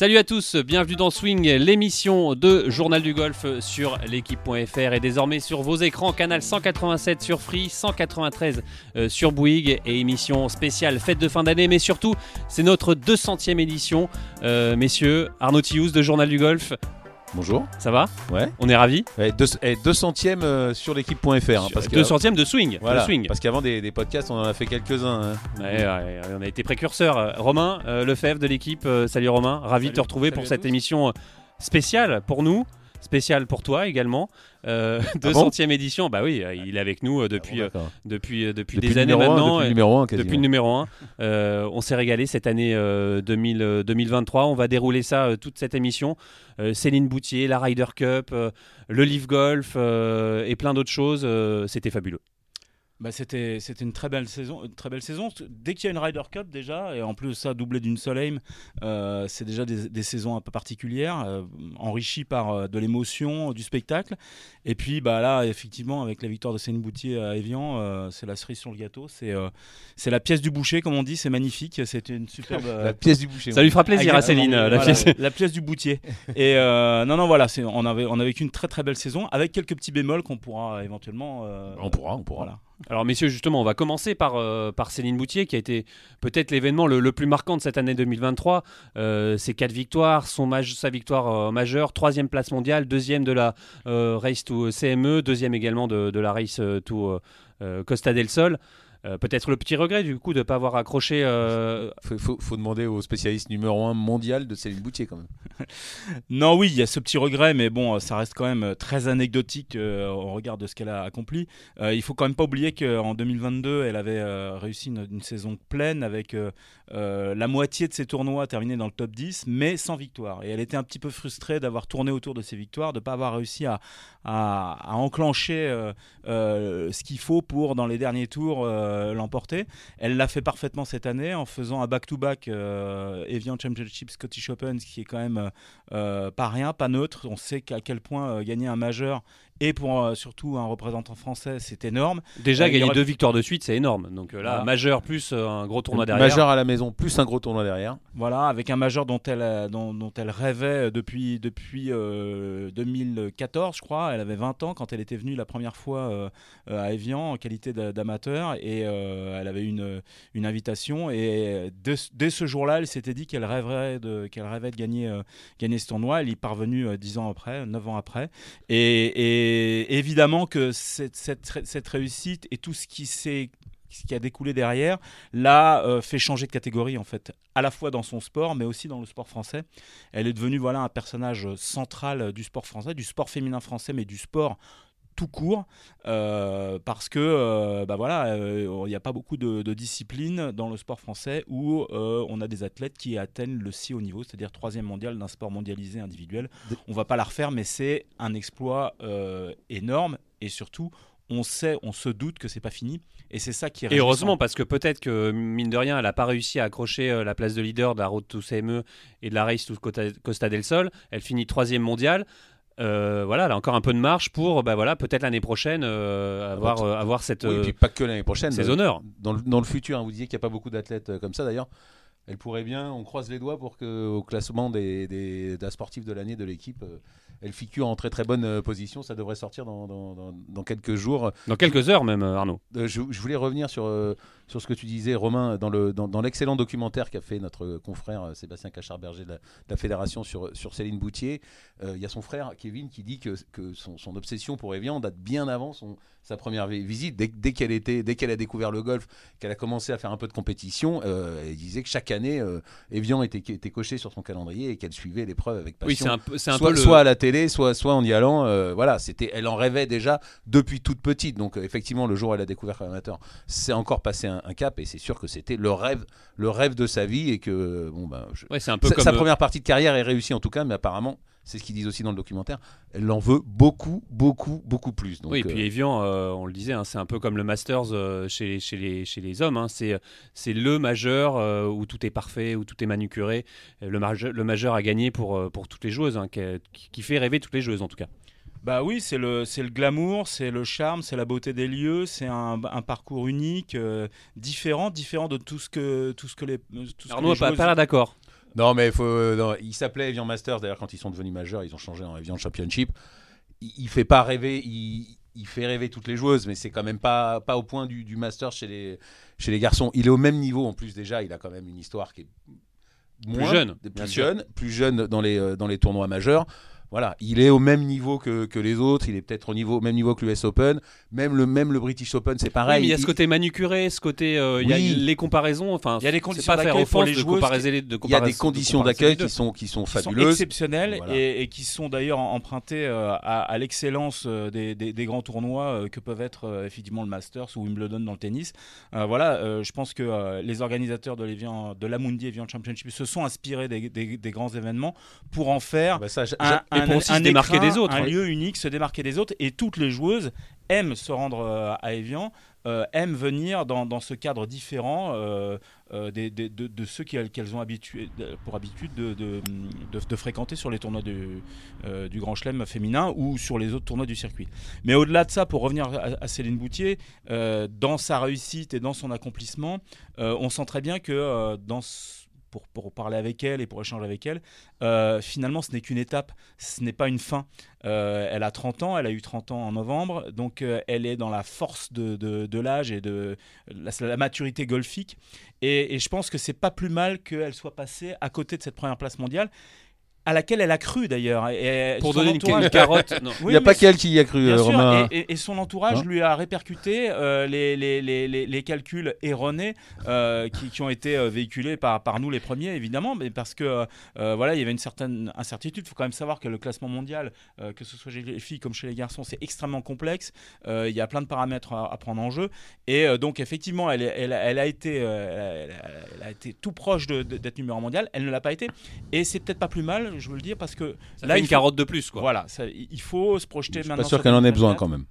Salut à tous, bienvenue dans Swing, l'émission de Journal du Golf sur l'équipe.fr et désormais sur vos écrans, canal 187 sur Free, 193 euh, sur Bouygues et émission spéciale fête de fin d'année, mais surtout c'est notre 200e édition. Euh, messieurs, Arnaud Tiouz de Journal du Golf, Bonjour. ça va Ouais. On est ravis. Et deux, et 200e euh, sur l'équipe.fr. hein, parce que 200e de Swing, voilà, de swing. Parce qu'avant des, des podcasts, on en a fait quelques-uns. hein. Ouais, ouais, on a été précurseurs. Euh, Romain euh, Lefebvre de l'équipe, euh, salut Romain, ravi de te retrouver salut pour cette tous. émission spéciale pour nous, spéciale pour toi également. Euh, Ah bon 200e édition, bah oui, euh, il est avec nous euh, depuis, Ah euh, bon, depuis, euh, depuis, Depuis des années maintenant. Depuis et- le numéro 1, quasiment. depuis le numéro 1. on s'est régalé cette année euh, 2000, euh, 2023. On va dérouler ça euh, toute cette émission. Euh, Céline Boutier, la Ryder Cup, euh, le Leaf Golf euh, et plein d'autres choses. euh, C'était fabuleux. Bah, c'était c'était une très belle saison une très belle saison dès qu'il y a une Ryder Cup déjà et en plus ça doublé d'une seule aim euh, c'est déjà des, des saisons un peu particulières euh, enrichies par euh, de l'émotion du spectacle et puis bah là effectivement avec la victoire de Céline Boutier à Evian euh, c'est la cerise sur le gâteau c'est euh, c'est la pièce du boucher comme on dit c'est magnifique c'était une superbe euh, La pièce du boucher. Ça lui fera plaisir à. Céline, euh, la Voilà, pièce. la pièce du boutier. Et euh, non, non, voilà, c'est- on avait, on a vécu une très très belle saison avec quelques petits bémols qu'on pourra éventuellement. euh, On pourra, on pourra. Voilà. Alors messieurs, justement, on va commencer par, euh, par Céline Boutier, qui a été peut-être l'événement le, plus marquant de cette année 2023. Euh, ses quatre victoires, sa victoire euh, majeure, troisième place mondiale, deuxième de la Race to CME, deuxième également de, la Race to Costa del Sol. Euh, peut-être le petit regret du coup de ne pas avoir accroché euh, Faut, faut, faut demander au spécialiste numéro 1 mondial de Céline Boutier quand même. Non, oui, il y a ce petit regret, mais bon, ça reste quand même euh, très anecdotique euh, au regard de ce qu'elle a accompli. Euh, il faut quand même pas oublier qu'en 2022, elle avait euh, réussi une, une saison pleine avec euh, euh, la moitié de ses tournois terminés dans le top 10, mais sans victoire. Et elle était un petit peu frustrée d'avoir tourné autour de ses victoires, de ne pas avoir réussi à, à- à enclencher euh, euh, ce qu'il faut pour, dans les derniers tours, euh, l'emporter. Elle l'a fait parfaitement cette année en faisant un back-to-back euh, Evian Championship Scottish Open, ce qui est quand même euh, pas rien, pas neutre. On sait qu'à quel point euh, gagner un majeur et pour euh, surtout un représentant français, c'est énorme. déjà Euh, gagner aurait- deux victoires de suite, c'est énorme. Donc euh, là, Voilà. majeur plus euh, un gros tournoi derrière. Majeur à la maison, plus un gros tournoi derrière. Voilà, avec un majeur dont elle, dont, dont elle rêvait depuis, depuis euh, 2014, je crois. Elle avait 20 ans quand elle était venue la première fois à Evian en qualité d'a- d'amateur et euh, elle avait une, une invitation. Et dès, dès ce jour-là, elle s'était dit qu'elle rêverait de, qu'elle rêvait de gagner, euh, gagner ce tournoi. Elle y est parvenue euh, 10 ans après, 9 ans après. Et, et évidemment que cette, réussite et tout ce qui s'est ce qui a découlé derrière, l'a euh, fait changer de catégorie en fait, à la fois dans son sport, mais aussi dans le sport français. Elle est devenue voilà un personnage central euh, du sport français, du sport féminin français, mais du sport tout court, euh, parce que euh, bah voilà, euh, il n'y a pas beaucoup de, de disciplines dans le sport français où euh, on a des athlètes qui atteignent le si haut niveau, c'est-à-dire troisième mondial d'un sport mondialisé individuel. On va pas la refaire, mais c'est un exploit euh, énorme et surtout. On sait, on se doute que c'est pas fini, et c'est ça qui est Et heureusement, parce que peut-être que, mine de rien, elle n'a pas réussi à accrocher euh, la place de leader de la Road to CME et de la Race to Costa- Costa del Sol. Elle finit troisième mondiale. Euh, voilà, elle a encore un peu de marge pour, bah voilà, peut-être l'année prochaine euh, avoir, euh, avoir cette, Oui, et puis pas que l'année prochaine. ces honneurs. Dans le, dans le futur, hein, vous disiez qu'il n'y a pas beaucoup d'athlètes comme ça d'ailleurs. Elle pourrait bien, on croise les doigts pour qu'au classement des, des, des sportifs de l'année de l'équipe, euh, elle figure en très très bonne euh, position. Ça devrait sortir dans, dans- dans- dans quelques jours. Dans quelques heures même, euh, Arnaud. Euh, je, je voulais revenir sur, euh, sur ce que tu disais, Romain, dans le dans, l'excellent documentaire qu'a fait notre confrère Sébastien Cachard-Berger de, la- de la fédération sur, sur Céline Boutier. Il y a son frère Kevin qui dit que, que son, son obsession pour Evian date bien avant son, sa première vi- visite. Dès, dès qu'elle était, dès qu'elle a découvert le golf, qu'elle a commencé à faire un peu de compétition, elle disait que chaque année, euh, Evian était, était coché sur son calendrier et qu'elle suivait l'épreuve avec passion Oui, c'est un, peu- c'est un soit, peu le. soit à la télé, soit, soit en y allant. euh, voilà, c'était, elle en rêvait déjà depuis toute petite. Donc euh, effectivement, le jour où elle a découvert amateur, c'est encore passé un, un cap et c'est sûr que c'était le rêve, le rêve de sa vie et que bon ben, je- Ouais, c'est un peu sa, comme. sa première partie de carrière est réussie en tout cas, mais apparemment. C'est ce qu'ils disent aussi dans le documentaire. Elle l'en veut beaucoup, beaucoup, beaucoup plus. Donc, oui, et puis euh, Evian, euh, on le disait, hein, c'est un peu comme le Masters euh, chez, chez, les, chez les hommes. hein. c'est, c'est le majeur euh, où tout est parfait, où tout est manucuré. Le majeur, le majeur à gagner pour, pour toutes les joueuses, hein, qui, qui fait rêver toutes les joueuses en tout cas. Bah oui, c'est le, c'est le glamour, c'est le charme, c'est la beauté des lieux, c'est un, un parcours unique, euh, différent, différent de tout ce que, tout ce que les. Tout ce Arnaud n'a pas, joueuses- pas l'air d'accord. Non, mais faut, euh, non, il s'appelait Evian Masters. D'ailleurs, quand ils sont devenus majeurs, ils ont changé en Evian Championship. Il, il fait pas rêver. Il, il fait rêver toutes les joueuses, mais c'est quand même pas, pas au point du, du Masters chez les, chez les garçons. Il est au même niveau en plus déjà. Il a quand même une histoire qui est moins- jeune, plus jeune, plus jeune dans les, euh, dans les tournois majeurs. Voilà, il est au même niveau que, que les autres. Il est peut-être au niveau, au même niveau que l'US Open. Même le, même le British Open, c'est Oui, pareil. mais il y a ce côté manucuré, ce côté, euh, il y a Oui. les comparaisons. Enfin, Il y a des c'est conditions pas faire d'accueil pour les de il y a des de conditions d'accueil qui sont, qui sont qui sont fabuleuses. exceptionnelles Voilà. et, et qui sont d'ailleurs empruntées euh, à, à l'excellence euh, des, des- des grands tournois euh, que peuvent être euh, effectivement le Masters ou Wimbledon dans le tennis. Euh, voilà, euh, je pense que euh, les organisateurs de, de l'Amundi Evian Championship se sont inspirés des, des- des grands événements pour en faire Ah bah ça, un, et pour un- aussi se un démarquer écrin, des autres, un ouais. lieu unique, se démarquer des autres. Et toutes les joueuses aiment se rendre euh, à Evian, euh, aiment venir dans, dans ce cadre différent euh, euh, des- des- de, de ceux qu'elles ont habitué, pour habitude de, de- de- de fréquenter sur les tournois du, du Grand Chelem féminin ou sur les autres tournois du circuit. Mais au-delà de ça, pour revenir à, à Céline Boutier, dans sa réussite et dans son accomplissement, on sent très bien que dans ce- pour, pour parler avec elle et pour échanger avec elle, euh, finalement, ce n'est qu'une étape, ce n'est pas une fin. Euh, elle a 30 ans, elle a eu 30 ans en novembre, donc euh, elle est dans la force de, de- de l'âge et de la, maturité golfique. Et, et je pense que c'est pas plus mal qu'elle soit passée à côté de cette première place mondiale, à laquelle elle a cru d'ailleurs. Et- Pour donner une, entourage- une carotte. non. Il n'y a pas qu'elle qui y a cru, Bien euh, sûr, Romain. et, et- et son entourage Hein lui a répercuté euh, les, les, les, les, les calculs erronés euh, qui, qui ont été véhiculés par, par nous les premiers, évidemment, mais parce que euh, voilà, il y avait une certaine incertitude. Il faut quand même savoir que le classement mondial, euh, que ce soit chez les filles comme chez les garçons, c'est extrêmement complexe. Euh, il y a plein de paramètres à, à prendre en jeu. Et euh, donc, effectivement, elle, elle, elle a été, euh, elle, a- elle a été tout proche d'être numéro un mondial. Elle ne l'a pas été. Et c'est peut-être pas plus mal, je veux le dire, parce que Ça là, fait une faut- carotte de plus, quoi. voilà, ça- il faut se projeter Je suis maintenant. pas sûr qu'elle en ait 2024. besoin quand même.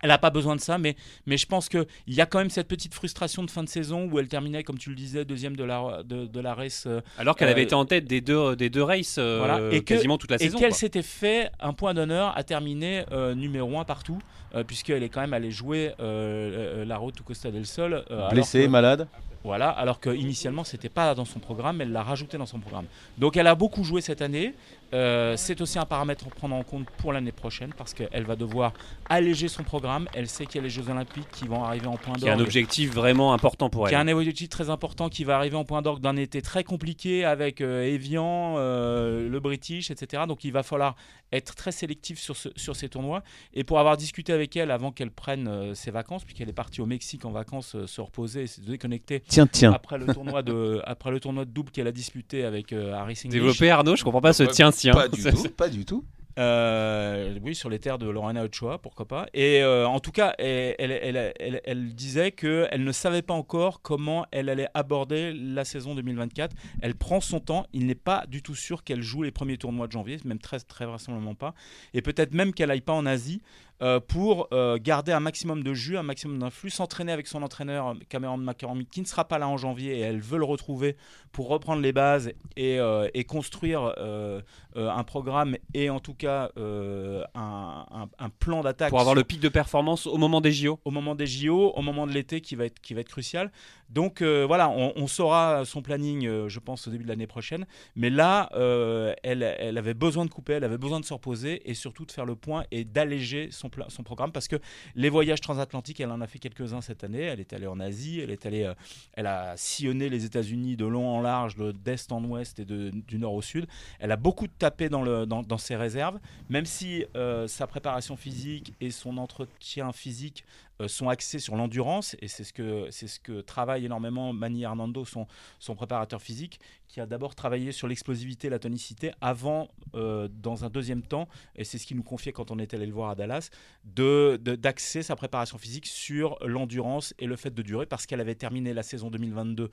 Elle n'a pas besoin de ça, mais, mais je pense qu'il y a quand même cette petite frustration de fin de saison où elle terminait, comme tu le disais, deuxième de la, de, de la race. euh, Alors qu'elle avait Euh, été en tête des deux, des deux races euh, Voilà. Et que- quasiment toute la et saison. qu'elle quoi. s'était fait un point d'honneur à terminer euh, numéro un partout, euh, puisqu'elle est quand même allée jouer euh, euh, la route au Costa del Sol. euh, Blessée, que- malade. Voilà, alors qu'initialement, ce n'était pas dans son programme, elle l'a rajouté dans son programme. Donc elle a beaucoup joué cette année. Euh, c'est aussi un paramètre à prendre en compte pour l'année prochaine, parce qu'elle va devoir alléger son programme. Elle sait qu'il y a les Jeux Olympiques qui vont arriver en point Qui est un d'orgue. objectif vraiment important pour Qui a elle. un objectif très important qui va arriver en point d'orgue d'un été très compliqué avec euh, Evian, euh, le British, etc. Donc il va falloir être très sélectif sur, ce- sur ces tournois. Et pour avoir discuté avec elle avant qu'elle prenne ses vacances, puisqu'elle est partie au Mexique en vacances se reposer et se déconnecter Tiens, tiens. après le tournoi de après le tournoi de double qu'elle a disputé avec euh, Harry English. Développé Arnaud, je comprends pas ce Ouais, tien-tien. Pas du tout, pas du tout. Euh, oui, sur les terres de Lorena Ochoa, pourquoi pas. Et euh, en tout cas, elle, elle, elle- elle- elle disait qu'elle ne savait pas encore comment elle allait aborder la saison 2024. Elle prend son temps. Il n'est pas du tout sûr qu'elle joue les premiers tournois de janvier, même très, très vraisemblablement pas. Et peut-être même qu'elle aille pas en Asie euh, pour euh, garder un maximum de jus, un maximum d'influx, s'entraîner avec son entraîneur Cameron McCormick qui ne sera pas là en janvier et elle veut le retrouver pour reprendre les bases et, euh, et construire euh, euh, un programme et en tout cas euh, un, un- un plan d'attaque Pour avoir sur- le pic de performance au moment des JO. au moment des JO, au moment de l'été qui va être, qui va être crucial. Donc euh, voilà, on, saura son planning, euh, je pense, au début de l'année prochaine. Mais là, euh, elle, avait besoin de couper, elle avait besoin de se reposer et surtout de faire le point et d'alléger son, programme parce que les voyages transatlantiques, elle en a fait quelques-uns cette année. Elle est allée en Asie, elle est allée, elle a sillonné les États-Unis de long en large, de- d'est en ouest et du nord au sud. Elle a beaucoup tapé dans, ses réserves, même si sa préparation physique et son entretien physique sont axés sur l'endurance et c'est ce que ce que travaille énormément Manny Hernando, son, son préparateur physique, qui a d'abord travaillé sur l'explosivité, la tonicité, avant, euh, dans un deuxième temps, et c'est ce qu'il nous confiait quand on est allé le voir à Dallas, de de- d'axer sa préparation physique sur l'endurance et le fait de durer, parce qu'elle avait terminé la saison 2022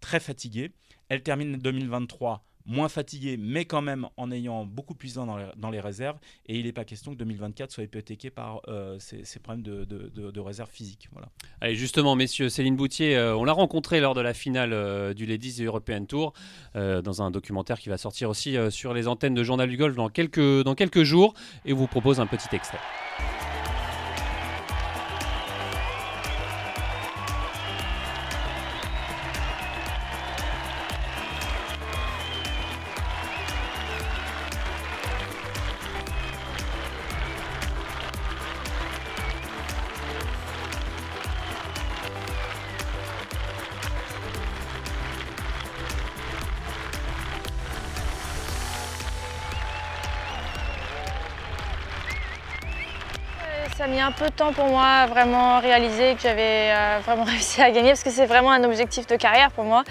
très fatiguée. Elle termine 2023 moins fatiguée, mais quand même en ayant beaucoup plus dans dans les réserves. Et il n'est pas question que 2024 soit hypothéqué par euh, ces, problèmes de, de, de, réserve physique. Voilà. Allez, justement, messieurs, Céline Boutier, euh, on l'a rencontrée lors de la finale euh, du Ladies European Tour, dans un documentaire qui va sortir aussi sur les antennes de Journal du Golf dans quelques, dans quelques jours, et on vous propose un petit extrait. Peu de temps pour moi à vraiment réaliser que j'avais euh, vraiment réussi à gagner parce que c'est vraiment un objectif de carrière pour moi.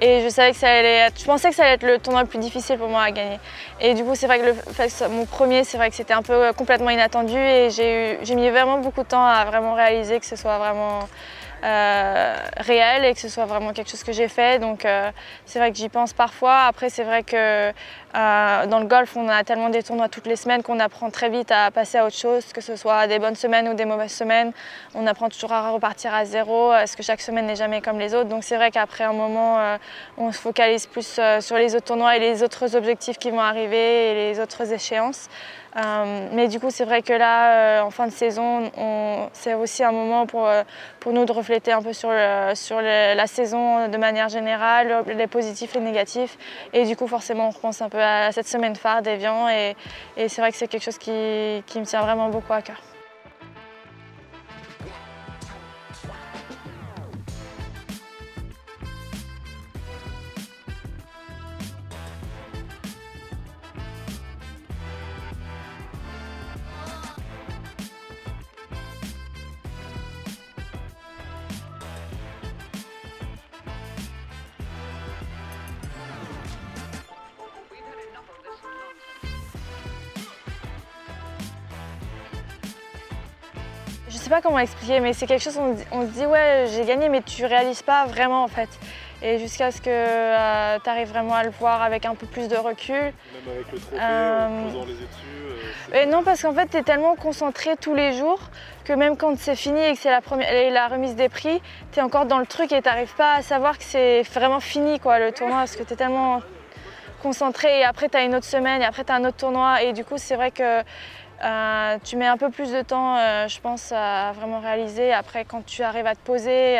Et je savais que ça allait je pensais que ça allait être le tournoi le plus difficile pour moi à gagner. Et du coup, c'est vrai que, mon premier, c'est vrai que c'était un peu euh, complètement inattendu et j'ai mis vraiment beaucoup de temps à vraiment réaliser que ce soit vraiment euh, réel et que ce soit vraiment quelque chose que j'ai fait. Donc c'est vrai que j'y pense parfois. Après c'est vrai que euh, dans le golf on a tellement des tournois toutes les semaines qu'on apprend très vite à passer à autre chose, que ce soit des bonnes semaines ou des mauvaises semaines. On apprend toujours à repartir à zéro, parce que chaque semaine n'est jamais comme les autres. Donc c'est vrai qu'après un moment on se focalise plus sur les autres tournois et les autres objectifs qui vont arriver et les autres échéances. Euh, mais du coup, c'est vrai que là, euh, en fin de saison, c'est aussi un moment pour, euh, pour nous de refléter un peu sur, sur la saison de manière générale, les positifs, les négatifs. Et du coup, forcément, on repense un peu cette semaine phare d'Evian. Et, et c'est vrai que c'est quelque chose qui, qui me tient vraiment beaucoup à cœur. Comment expliquer, mais c'est quelque chose, on, on se dit ouais j'ai gagné, mais tu réalises pas vraiment en fait. Et jusqu'à ce que euh, tu arrives vraiment à le voir avec un peu plus de recul. Même avec le trophée, en euh, posant les yeux dessus. Euh, non, parce qu'en fait, tu es tellement concentré tous les jours que même quand c'est fini et que c'est la, première, la remise des prix, tu es encore dans le truc et tu n'arrives pas à savoir que c'est vraiment fini quoi, le tournoi parce que tu es tellement concentré et après tu as une autre semaine et après tu as un autre tournoi et du coup c'est vrai que euh, tu mets un peu plus de temps, euh, je pense, à vraiment réaliser. Après, quand tu arrives à te poser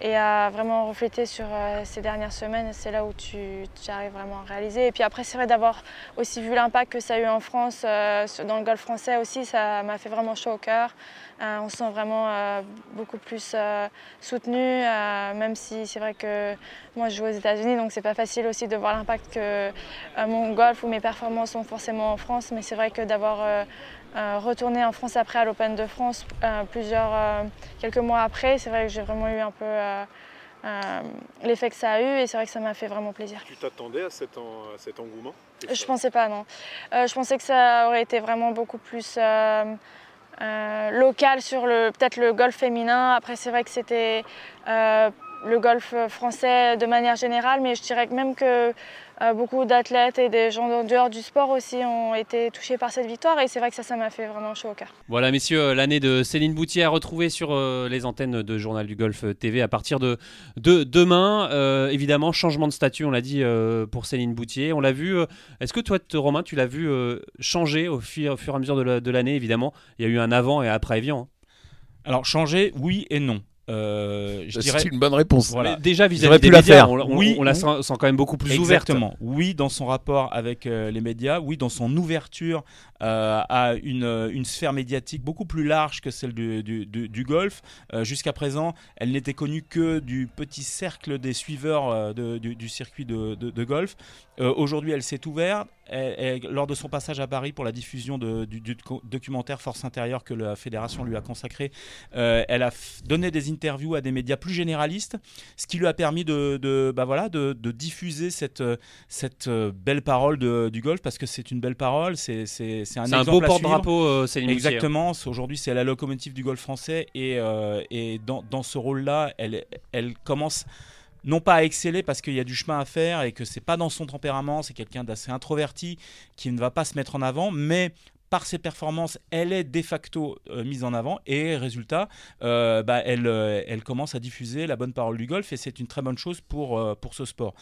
et à vraiment refléter sur euh, ces dernières semaines, c'est là où tu, arrives vraiment à réaliser. Et puis après, c'est vrai d'avoir aussi vu l'impact que ça a eu en France, dans le golf français aussi, ça m'a fait vraiment chaud au cœur. Euh, on se sent vraiment euh, beaucoup plus euh, soutenu, même si c'est vrai que moi je joue aux États-Unis, donc c'est pas facile aussi de voir l'impact que mon golf ou mes performances sont forcément en France, mais c'est vrai que d'avoir retourné en France après à l'Open de France, plusieurs, quelques mois après, c'est vrai que j'ai vraiment eu un peu l'effet que ça a eu et c'est vrai que ça m'a fait vraiment plaisir. Tu t'attendais à, cet engouement? Je pensais pas, non. je pensais que ça aurait été vraiment beaucoup plus euh, local sur peut-être le golf féminin. Après, c'est vrai que c'était euh, le golf français de manière générale, mais je dirais que même que euh, beaucoup d'athlètes et des gens en dehors du sport aussi ont été touchés par cette victoire et c'est vrai que ça, ça m'a fait vraiment chaud au cœur. Voilà, messieurs, l'année de Céline Boutier à retrouver sur euh, les antennes de Journal du Golf TV à partir de, de demain. Euh, évidemment, changement de statut, on l'a dit pour Céline Boutier. On l'a vu. Est-ce que toi, Romain, tu l'as vu changer au fur, et à mesure de l'année? Évidemment, il y a eu un avant et après Evian. Hein. Alors changer, oui et non. Euh, c'est une bonne réponse. Déjà vis-à-vis des médias, on, oui, on, la sent, quand même beaucoup plus exactement. ouverte. Oui, dans son rapport avec euh, les médias, oui, dans son ouverture euh, à une, une, sphère médiatique beaucoup plus large que celle du, du, du, golf. Jusqu'à présent, elle n'était connue que du petit cercle des suiveurs de, du, circuit de, golf. Aujourd'hui, elle s'est ouverte. lors de son passage à Paris pour la diffusion du, documentaire Force intérieure que la fédération lui a consacré, elle a donné des interviews à des médias plus généralistes, ce qui lui a permis de, bah voilà, de, diffuser cette, cette belle parole du golf, parce que c'est une belle parole, c'est un, un beau porte-drapeau, euh. Exactement, aujourd'hui c'est la locomotive du golf français, et, euh, et dans, dans, ce rôle-là, elle, elle commence non pas à exceller parce qu'il y a du chemin à faire et que c'est pas dans son tempérament, c'est quelqu'un d'assez introverti qui ne va pas se mettre en avant, mais par ses performances, elle est de facto euh, mise en avant et résultat, euh, bah, elle, euh, elle commence à diffuser la bonne parole du golf et c'est une très bonne chose pour, pour ce sport.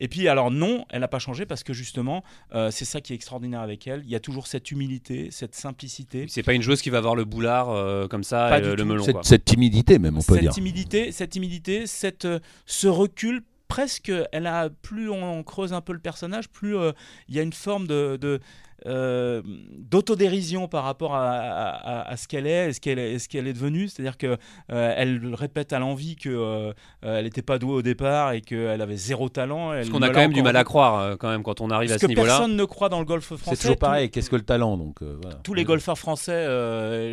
Et puis alors non, elle n'a pas changé parce que justement, c'est ça qui est extraordinaire avec elle. Il y a toujours cette humilité, cette simplicité. C'est pas une joueuse qui va avoir le boulard comme ça, et, le melon. Cette, cette, timidité même, on peut cette dire. Timidité, cette timidité, cette, ce recul presque, elle a plus on creuse un peu le personnage, plus il y a une forme de, euh, d'autodérision par rapport à, ce qu'elle est, ce qu'elle est, ce qu'elle est devenue. C'est-à-dire que euh, elle répète à l'envie que euh, elle n'était pas douée au départ et qu'elle avait zéro talent. Ce qu'on a quand même du mal à croire quand même quand on arrive à ce niveau-là. Personne ne croit dans le golf français. C'est toujours pareil. Qu'est-ce que le talent donc Tous les golfeurs français,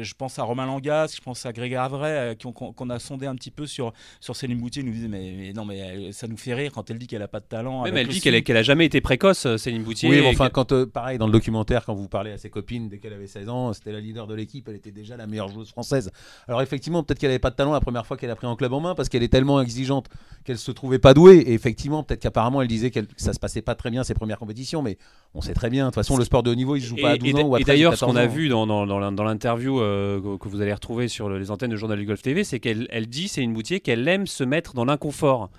je pense à Romain Langas, je pense à Grégoire Avray, qu'on a sondé un petit peu sur sur Céline Boutier, nous disaient mais, non mais ça nous fait rire quand elle dit qu'elle a pas de talent. mais elle dit qu'elle n'a a jamais été précoce, Céline Boutier. Oui, mais enfin quand pareil dans le documentaire quand vous parlez à ses copines dès qu'elle avait 16 ans, c'était la leader de l'équipe, elle était déjà la meilleure joueuse française. Alors effectivement, peut-être qu'elle n'avait pas de talent la première fois qu'elle a pris un club en main parce qu'elle est tellement exigeante qu'elle se trouvait pas douée. Et effectivement, peut-être qu'apparemment elle disait que ça se passait pas très bien ses premières compétitions, mais on sait très bien. De toute façon, le sport de haut niveau, il se joue pas à 12 ans ou à Et d'ailleurs, ce qu'on a vu dans, dans, l'interview euh, que vous allez retrouver sur les antennes de Journal du Golf TV, c'est qu'elle elle dit, c'est une boutier, qu'elle aime se mettre dans l'inconfort.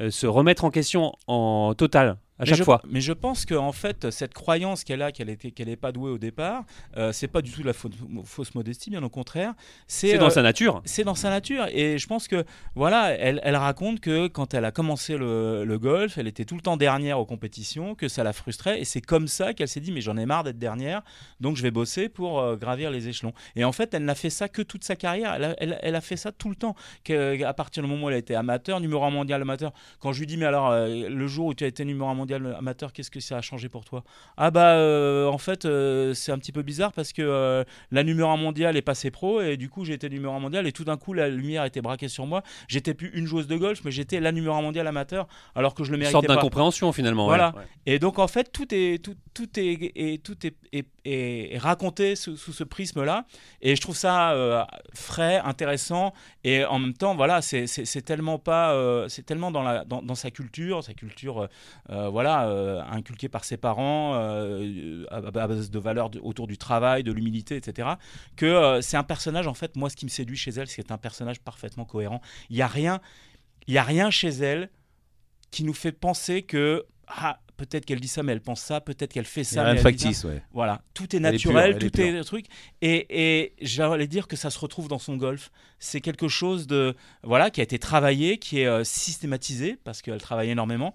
Euh, se remettre en question en total à chaque fois. Mais je pense qu'en fait, cette croyance qu'elle a, qu'elle n'était qu'elle est pas douée au départ, euh, c'est pas du tout de la fausse, modestie, bien au contraire. C'est dans euh, sa nature. C'est dans sa nature. Et je pense que, voilà, elle, elle raconte que quand elle a commencé le, le, golf, elle était tout le temps dernière aux compétitions, que ça la frustrait. Et c'est comme ça qu'elle s'est dit, mais j'en ai marre d'être dernière, donc je vais bosser pour euh, gravir les échelons. Et en fait, elle n'a fait ça que toute sa carrière. Elle a, elle, elle a fait ça tout le temps. à partir du moment où elle a été amateur, numéro 1 mondial amateur, quand je lui dis, mais alors, le jour où tu as été numéro 1 mondial amateur, qu'est-ce que ça a changé pour toi? Ah bah euh, en fait euh, c'est un petit peu bizarre parce que euh, la numéro 1 mondiale est passée pro et du coup j'étais numéro 1 mondial et tout d'un coup la lumière était braquée sur moi. J'étais plus une joueuse de golf mais j'étais la numéro 1 mondial amateur alors que je le méritais Une sorte d'incompréhension finalement. Voilà. Et donc en fait tout est tout, tout est, et, tout est, est, raconté sous, ce prisme-là et je trouve ça frais, intéressant et en même temps voilà c'est tellement pas c'est tellement dans sa culture, sa culture voilà, euh, inculqué par ses parents euh, à, base de valeurs autour du travail, de l'humilité, etc. Que euh, c'est un personnage, en fait, moi, ce qui me séduit chez elle, c'est un personnage parfaitement cohérent. Il n'y a rien, il y a rien chez elle qui nous fait penser que ah, peut-être qu'elle dit ça, mais elle pense ça, peut-être qu'elle fait ça. Rien factice, ouais. Voilà, tout est naturel, tout est, est, truc. Et, et j'allais dire que ça se retrouve dans son golf. C'est quelque chose de voilà qui a été travaillé, qui est systématisé parce qu'elle travaille énormément,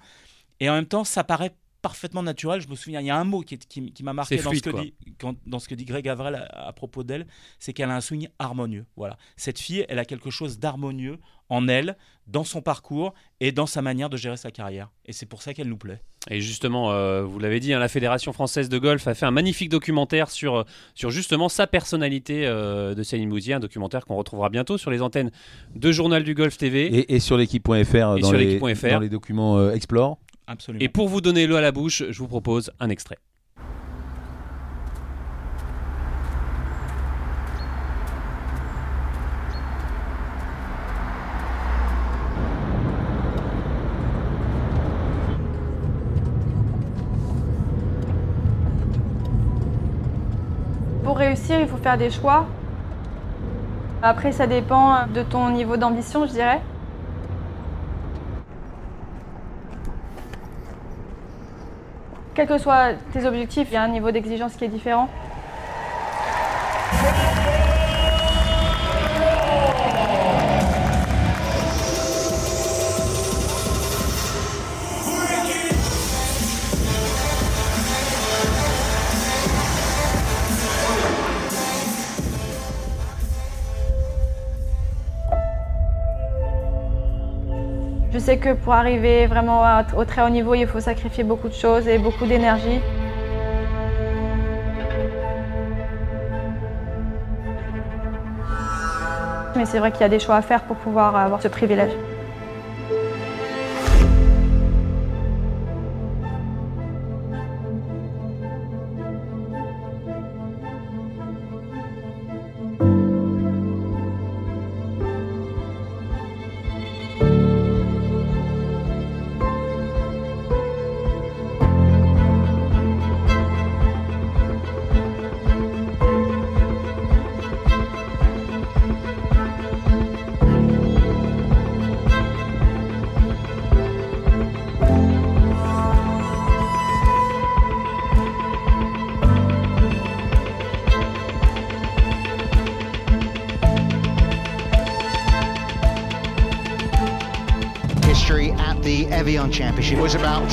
et en même temps, ça paraît parfaitement naturel. Je me souviens, il y a un mot qui, qui, m'a marqué dans, ce que dit, dans ce que dit Greg Avrel à, propos d'elle, c'est qu'elle a un swing harmonieux. Voilà. Cette fille, elle a quelque chose d'harmonieux en elle, dans son parcours et dans sa manière de gérer sa carrière. Et c'est pour ça qu'elle nous plaît. Et justement, euh, vous l'avez dit, hein, la Fédération française de golf a fait un magnifique documentaire sur, euh, sur justement sa personnalité euh, de Céline Bouzier, un documentaire qu'on retrouvera bientôt sur les antennes de Journal du Golf TV. Et, sur l'équipe.fr dans, les, dans les documents Explore. Et pour vous donner l'eau à la bouche, je vous propose un extrait. Pour il faut faire des choix. Après, ça dépend de ton niveau d'ambition, je dirais. Quels que soient tes objectifs, il y a un niveau d'exigence qui est différent. Sais que pour arriver vraiment au très haut niveau, il faut sacrifier beaucoup de choses et beaucoup d'énergie. Mais c'est vrai qu'il y a des choix à faire pour pouvoir avoir ce privilège.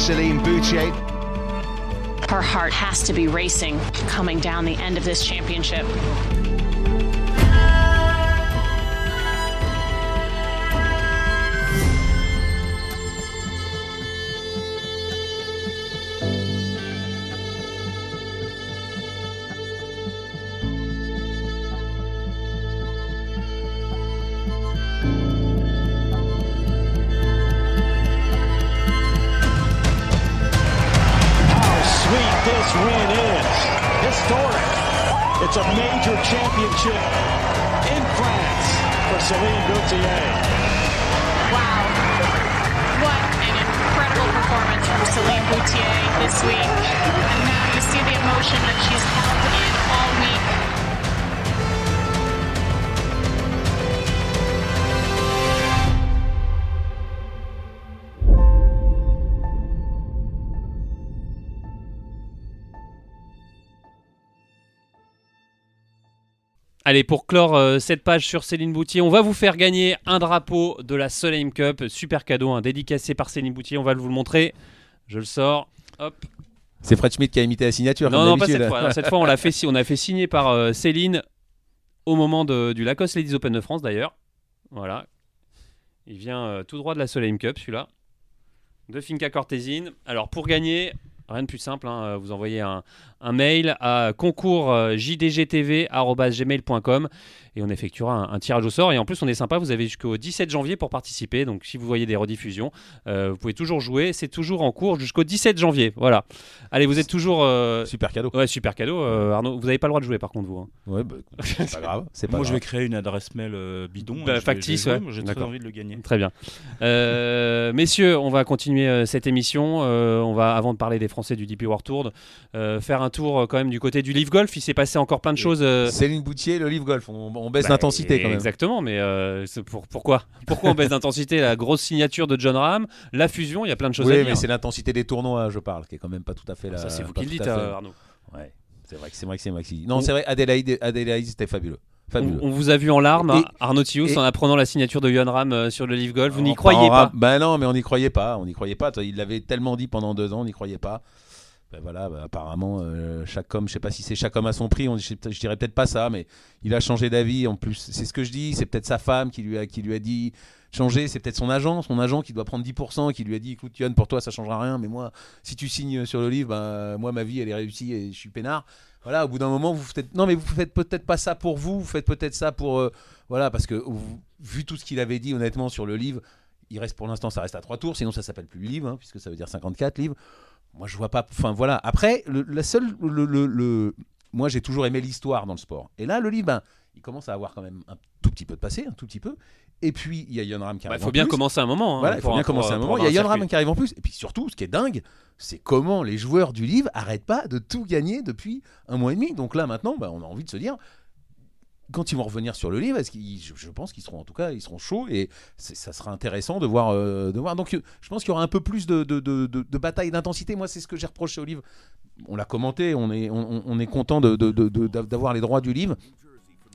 Celine Boutier. her heart has to be racing coming down the end of this championship. Championship in France for Celine Gauthier. Wow. What an incredible performance from Celine Gauthier this week. And now you see the emotion that she's held in all week. Allez, pour clore euh, cette page sur Céline Boutier, on va vous faire gagner un drapeau de la Soleil Cup. Super cadeau, un dédicacé par Céline Boutier. On va vous le montrer. Je le sors. Hop. C'est Fred Schmidt qui a imité la signature. Non, non, pas cette fois. cette fois, on l'a fait, on a fait signer par euh, Céline au moment du Lacoste Ladies Open de France d'ailleurs. Voilà. Il vient euh, tout droit de la Soleil Cup, celui-là. De Finca Cortésine. Alors, pour gagner, Rien de plus simple, hein, vous envoyez un, mail à concours.jdgtv.gmail.com et on effectuera un, tirage au sort. Et en plus, on est sympa, vous avez jusqu'au 17 janvier pour participer. Donc, si vous voyez des rediffusions, euh, vous pouvez toujours jouer. C'est toujours en cours jusqu'au 17 janvier. Voilà. Allez, vous êtes toujours. Euh, super cadeau. Ouais, super cadeau. Euh, Arnaud, vous n'avez pas le droit de jouer par contre, vous. Hein. Ouais, bah, c'est pas grave. Moi, je vais créer une adresse mail bidon. Bah, factice, J'ai très envie de le gagner. Très bien. messieurs, on va continuer cette émission. on va, avant de parler des Français du DP World Tour, faire un tour quand même du côté du Live Golf. Il s'est passé encore plein de choses. Céline Boutier, le Live Golf. On, baisse l'intensité bah, quand même. Exactement, mais euh, pour, pourquoi? Pourquoi on baisse d'intensité? La grosse signature de John Ram, la fusion, il y a plein de choses oui, à dire. Oui, mais c'est l'intensité des tournois, je parle, qui est quand même pas tout à fait la. Ça, c'est vous qui le dites, euh, Arnaud. Ouais, c'est vrai que c'est vrai que c'est Maxi. Non, c'est vrai, Adélaïde, Adélaïde c'était fabuleux. Fabuleux. On, vous a vu en larmes, Arnaud Thius, en apprenant la signature de John Ram euh, sur le Live Golf. Vous n'y croyez pas? Ben non, mais on n'y croyait pas. On n'y croyait pas. Il l'avait tellement dit pendant deux ans, on n'y croyait pas. Ben voilà, ben apparemment, euh, chaque homme, je sais pas si c'est chaque homme à son prix, on, je, dirais peut-être pas ça, mais il a changé d'avis. En plus, c'est ce que je dis, c'est peut-être sa femme qui lui a, qui lui a dit changer, c'est peut-être son agent, son agent qui doit prendre 10%, qui lui a dit écoute, Yann, pour toi, ça changera rien, mais moi, si tu signes sur le livre, ben, moi, ma vie, elle est réussie et je suis peinard. Voilà, au bout d'un moment, vous faites. Non, mais vous faites peut-être pas ça pour vous, vous faites peut-être ça pour. Euh, voilà, parce que vu tout ce qu'il avait dit, honnêtement, sur le livre, il reste pour l'instant, ça reste à trois tours, sinon ça s'appelle plus livre, hein, puisque ça veut dire 54 livres. Moi, je vois pas. Enfin, voilà. Après, le, la seule. Le, moi, j'ai toujours aimé l'histoire dans le sport. Et là, le livre, ben, il commence à avoir quand même un tout petit peu de passé, un tout petit peu. Et puis, il y a Yon Ram qui bah, arrive. Il faut bien commencer un moment. Hein, il faut bien commencer un moment. Il y a Yon Ram qui arrive en plus. Et puis surtout, ce qui est dingue, c'est comment les joueurs du livre arrêtent pas de tout gagner depuis un mois et demi. Donc là, maintenant, ben, on a envie de se dire quand ils vont revenir sur le livre, je, pense qu'ils seront en tout cas ils seront chauds et ça sera intéressant de voir, euh. Donc euh, je pense qu'il y aura un peu plus de, bataille d'intensité. Moi c'est ce que j'ai reproché au livre. On l'a commenté, on est, on, on est content d'avoir les droits du livre,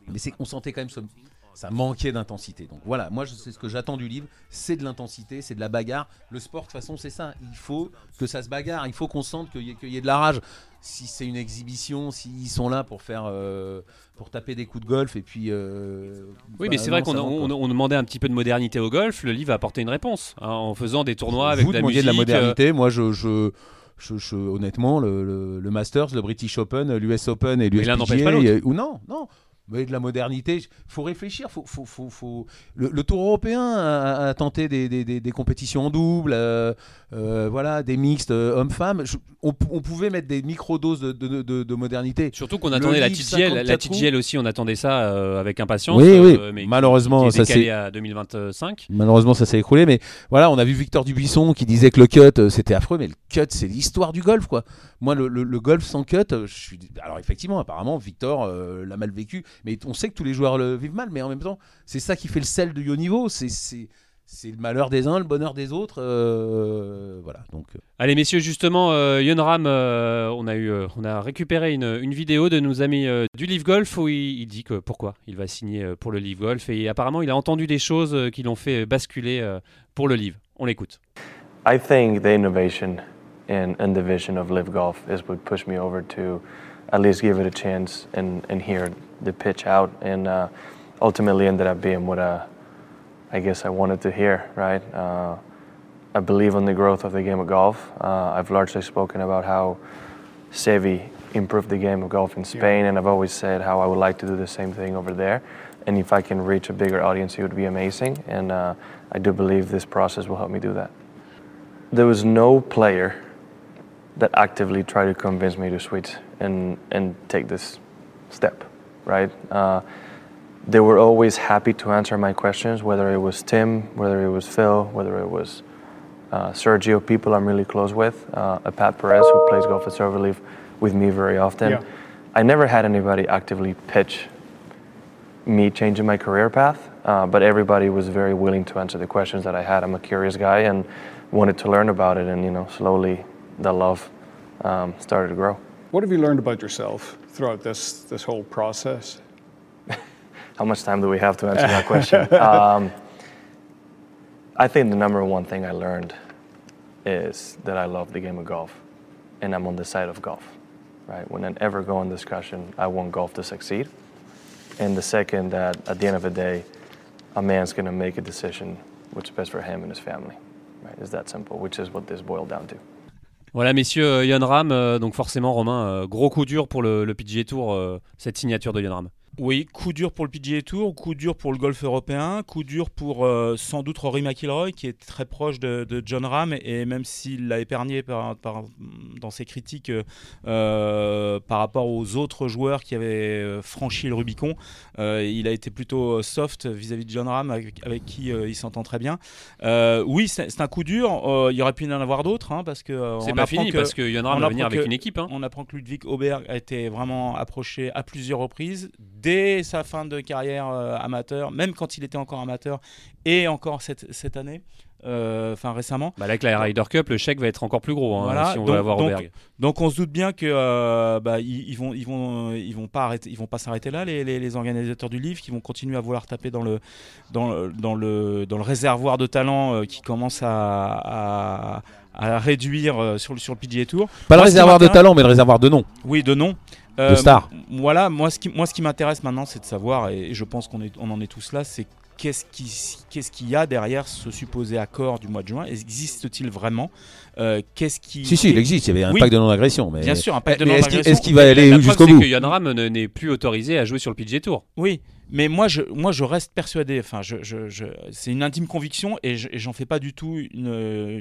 mais c'est qu'on sentait quand même ça manquait d'intensité. Donc voilà, moi c'est ce que j'attends du livre, c'est de l'intensité, c'est de la bagarre. Le sport de toute façon c'est ça, il faut que ça se bagarre, il faut qu'on sente qu'il y, ait de la rage si c'est une exhibition, s'ils sont là pour faire, euh, pour taper des coups de golf et puis. Euh, oui, mais bah c'est vrai qu'on on, demandait un petit peu de modernité au golf. Le livre a apporté une réponse hein, en faisant des tournois avec de la musique. de la modernité. Euh, Moi, je, je, je, honnêtement, le, le, Masters, le British Open, l'US Open et l'USPGA, ou non, non de la modernité. Il faut réfléchir. Faut, faut, faut, faut... Le, Tour européen a, tenté des, des, des, compétitions en double, euh, euh, voilà, des mixtes euh, hommes-femmes. On, pouvait mettre des micro-doses de, de, de, modernité. Surtout qu'on attendait la TGL. La TGL aussi, on attendait ça avec impatience. Oui, oui. Mais Malheureusement, ça s'est à 2025. Malheureusement, ça s'est écroulé. Mais voilà, on a vu Victor Dubuisson qui disait que le cut, c'était affreux. Mais le cut, c'est l'histoire du golf, quoi. Moi, le, le, golf sans cut, je suis. Alors, effectivement, apparemment, Victor l'a mal vécu. Mais on sait que tous les joueurs le vivent mal, mais en même temps, c'est ça qui fait le sel de haut niveau. C'est c'est le malheur des uns, le bonheur des autres. Euh, voilà. Donc. Euh. Allez messieurs, justement, euh, Ram, euh, on a eu, on a récupéré une, une, vidéo de nos amis du Live Golf où il, dit que pourquoi il va signer pour le Live Golf et apparemment il a entendu des choses qui l'ont fait basculer pour le Live. On l'écoute. I think the innovation in, in the vision of Live Golf is what pushed me over to at least give it a chance and, and hear the pitch out. And uh, ultimately ended up being what uh, I guess I wanted to hear, right? Uh, I believe in the growth of the game of golf. Uh, I've largely spoken about how Sevi improved the game of golf in Spain, and I've always said how I would like to do the same thing over there. And if I can reach a bigger audience, it would be amazing. And uh, I do believe this process will help me do that. There was no player that actively tried to convince me to switch and, and take this step, right? Uh, they were always happy to answer my questions, whether it was Tim, whether it was Phil, whether it was uh, Sergio, people I'm really close with, uh, a Pat Perez who plays golf at Silverleaf with me very often. Yeah. I never had anybody actively pitch me changing my career path, uh, but everybody was very willing to answer the questions that I had. I'm a curious guy and wanted to learn about it, and you know, slowly the love um, started to grow. What have you learned about yourself throughout this this whole process? How much time do we have to answer that question? um, I think the number one thing I learned is that I love the game of golf, and I'm on the side of golf. Right? When I ever go in discussion, I want golf to succeed. And the second, that at the end of the day, a man's going to make a decision which is best for him and his family. Right? It's that simple, which is what this boiled down to. Voilà, messieurs, euh, Yon Ram, euh, donc forcément, Romain, euh, gros coup dur pour le, le Tour, cette signature de Yon Ram. Oui, coup dur pour le PGA Tour, coup dur pour le golf européen, coup dur pour euh, sans doute Rory McIlroy qui est très proche de, de John Ram et même s'il l'a épargné par, par- dans ses critiques euh, euh, par rapport aux autres joueurs qui avaient franchi le Rubicon, euh, il a été plutôt soft vis-à-vis de John Ram avec, avec qui il s'entend très bien. Oui, c'est un coup dur, il y aurait pu y en avoir d'autres hein, parce que C'est pas fini que- parce que Yon Ram va venir avec que- une équipe. hein. on apprend que Ludwig Aubert a été vraiment approché à plusieurs reprises dès sa fin de carrière euh, amateur, même quand il était encore amateur et encore cette, cette année, euh, enfin récemment. Bah, avec la Ryder Cup, le chèque va être encore plus gros hein, Voilà, si on donc- veut avoir donc- Auberg. Donc on se doute bien que euh, bah, ils, ils vont ils vont ils vont pas arrêter ils vont pas s'arrêter là les, les- les organisateurs du livre qui vont continuer à vouloir taper dans le dans le dans le, dans le réservoir de talent euh, qui commence à, à, à réduire euh, sur le sur le PGA Tour. Pas le Moi, réservoir de talent, mais le réservoir de nom. Oui, de nom. De stars. Voilà, moi ce qui, moi, ce qui m'intéresse maintenant, c'est de savoir, et je pense qu'on est, on en est tous là, c'est qu'est-ce qui- qu'est-ce qu'il y a derrière ce supposé accord du mois de juin? Existe-t-il vraiment? Euh, Qu'est-ce qui Si, si, il existe. Il y avait un Oui. pacte de non-agression. Mais... Bien sûr, un pacte de est-ce qu'il- non-agression. Est-ce qu'il va La aller preuve, jusqu'au c'est bout? que Yon Ram ne- n'est plus autorisé à jouer sur le PGA Tour. Oui, mais moi je, moi je reste persuadé, enfin c'est une intime conviction et je- et j'en fais pas du tout une,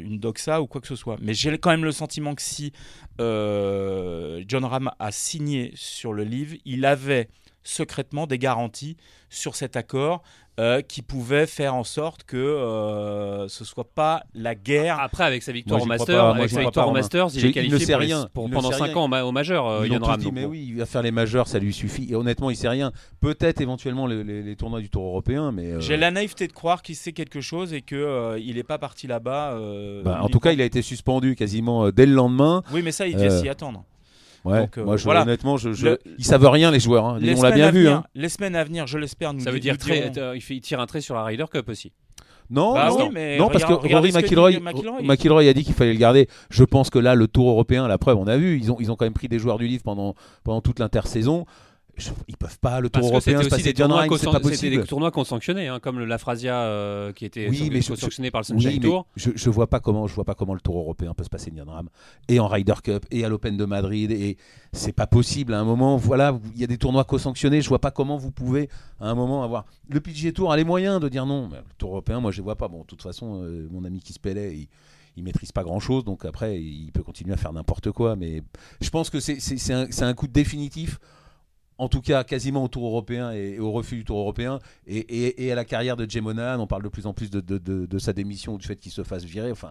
une doxa ou quoi que ce soit. Mais j'ai quand même le sentiment que si euh, John Ram a signé sur le livre, il avait secrètement des garanties sur cet accord euh, qui pouvaient faire en sorte que euh, ce soit pas la guerre. Après, avec sa victoire Moi, au Master, pas, avec sa victoire au. Masters, il est il qualifié ne sait rien. pour- Il pendant sait 5 rien. ans au, ma- au Majeur, euh, Ils tous Ram. dit, mais oui, il va faire les majeurs, ça lui suffit. Et honnêtement, il sait rien. Peut-être éventuellement les, les- les tournois du Tour européen, mais. euh, J'ai la naïveté de croire qu'il sait quelque chose et que euh, il n'est pas parti là-bas. euh, bah, en tout cas, il a été suspendu quasiment dès le lendemain. Oui, mais ça, il devait Euh, s'y attendre. Ouais. Donc, euh, Moi, je, voilà. honnêtement, je, je- Le- ils savent rien les joueurs. hein. Les On l'a bien vu. venir- hein. Les semaines à venir, je l'espère, nous Ça veut dire très, euh, il, fait, il tire un trait sur la Ryder Cup aussi. Non, Bah non, oui, mais non, parce que Rory que McIlroy. McIlroy a dit qu'il fallait le garder. Je pense que là, le Tour européen, la preuve, on a vu, ils ont, ils ont quand même pris des joueurs du livre pendant, pendant toute l'intersaison. Je- Ils peuvent pas le Tour Parce européen se passer des tournois, c'est pas possible. des tournois qu'on sanctionnait, hein, comme le Lafrasia euh, qui était Oui, mais je- sanctionné par le Oui, Sunshine mais Tour. je, je vois pas comment je vois pas comment le Tour européen peut se passer John Ram et en Ryder Cup et à l'Open de Madrid et c'est pas possible à un moment voilà il y a des tournois co-sanctionnés je vois pas comment vous pouvez à un moment avoir le PGA Tour a les moyens de dire non mais le Tour européen moi je les vois pas bon de toute façon euh, mon ami qui se pélait il, il maîtrise pas grand chose donc après il peut continuer à faire n'importe quoi mais je pense que un, c'est un coup définitif en tout cas quasiment au Tour européen et, au refus du Tour européen et, à la carrière de Jay Monahan. On parle de plus en plus de, sa démission ou du fait qu'il se fasse virer. Enfin,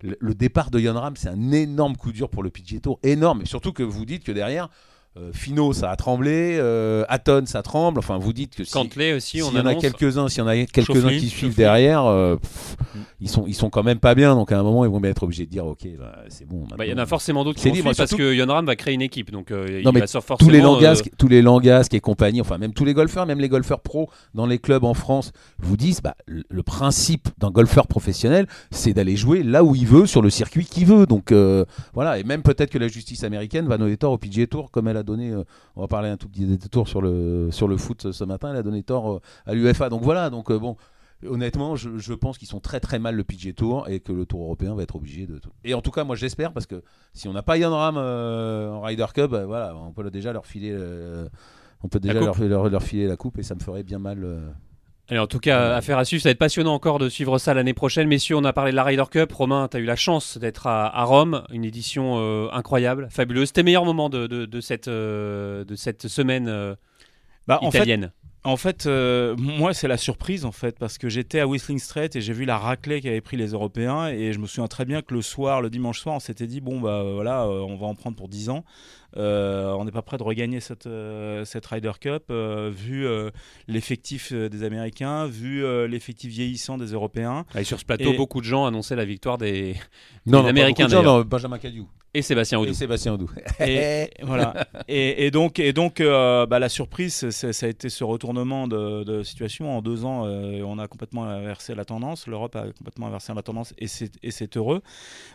le, départ de Jon Ram, c'est un énorme coup dur pour le Tour, énorme. Et surtout que vous dites que derrière, Euh, Fino, ça a tremblé. Euh, Hatton, ça tremble. Enfin, vous dites que si, Cantley aussi, on y en a quelques-uns, s'il y en a quelques-uns qui suivent derrière, euh, pff, ils sont ils sont quand même pas bien. Donc à un moment, ils vont bien être obligés de dire, ok, bah, c'est bon. Bah, Il y en a forcément d'autres qui vont suivre parce que Yon Ram va créer une équipe. Donc euh, Non, il va sur tous forcément. les euh, Langasques, tous les Langasques et compagnie, enfin même tous les golfeurs, même les golfeurs pro dans les clubs en France, vous disent bah, le, principe d'un golfeur professionnel, c'est d'aller jouer là où il veut, sur le circuit qu'il veut. Donc euh, voilà, et même peut-être que la justice américaine va donner tort au PGA Tour, comme elle a donné, euh, on va parler un tout petit détour sur le, sur le foot ce- matin, elle a donné tort euh, à l'UFA. Donc voilà, donc euh, bon. Honnêtement, je, je pense qu'ils sont très très mal le PGA Tour et que le Tour européen va être obligé de. tout- Et en tout cas, moi j'espère parce que si on n'a pas Yann Ram euh, en Ryder Cup, euh, voilà, on peut déjà leur filer, euh, on peut déjà leur- leur filer la coupe et ça me ferait bien mal. Euh. En tout cas, affaire à suivre. Ça va être passionnant encore de suivre ça l'année prochaine. Messieurs, on a parlé de la Ryder Cup. Romain, tu as eu la chance d'être à, à Rome. Une édition euh, incroyable, fabuleuse. C'était le meilleur moment de, de- de cette, euh, de cette semaine euh, Bah, en fait, italienne. En fait, euh, moi, c'est la surprise, en fait, parce que j'étais à Whistling Straits et j'ai vu la raclée qu'avaient pris les Européens. Et je me souviens très bien que le soir, le dimanche soir, on s'était dit bon, bah voilà, euh, on va en prendre pour 10 ans. Euh, on n'est pas prêt de regagner cette, euh, cette Ryder Cup, euh, vu euh, l'effectif des Américains, vu euh, l'effectif vieillissant des Européens. Et sur ce plateau, Et- beaucoup de gens annonçaient la victoire des, Non, des non, Américains. pas beaucoup de gens, d'ailleurs. non, Benjamin Cadieu Et Sébastien Audou. et Sébastien Audou. Et, voilà. Et, et donc, et donc euh, bah, la surprise, ça a été ce retournement de, de situation. En deux ans, euh, on a complètement inversé la tendance. L'Europe a complètement inversé la tendance et c'est heureux.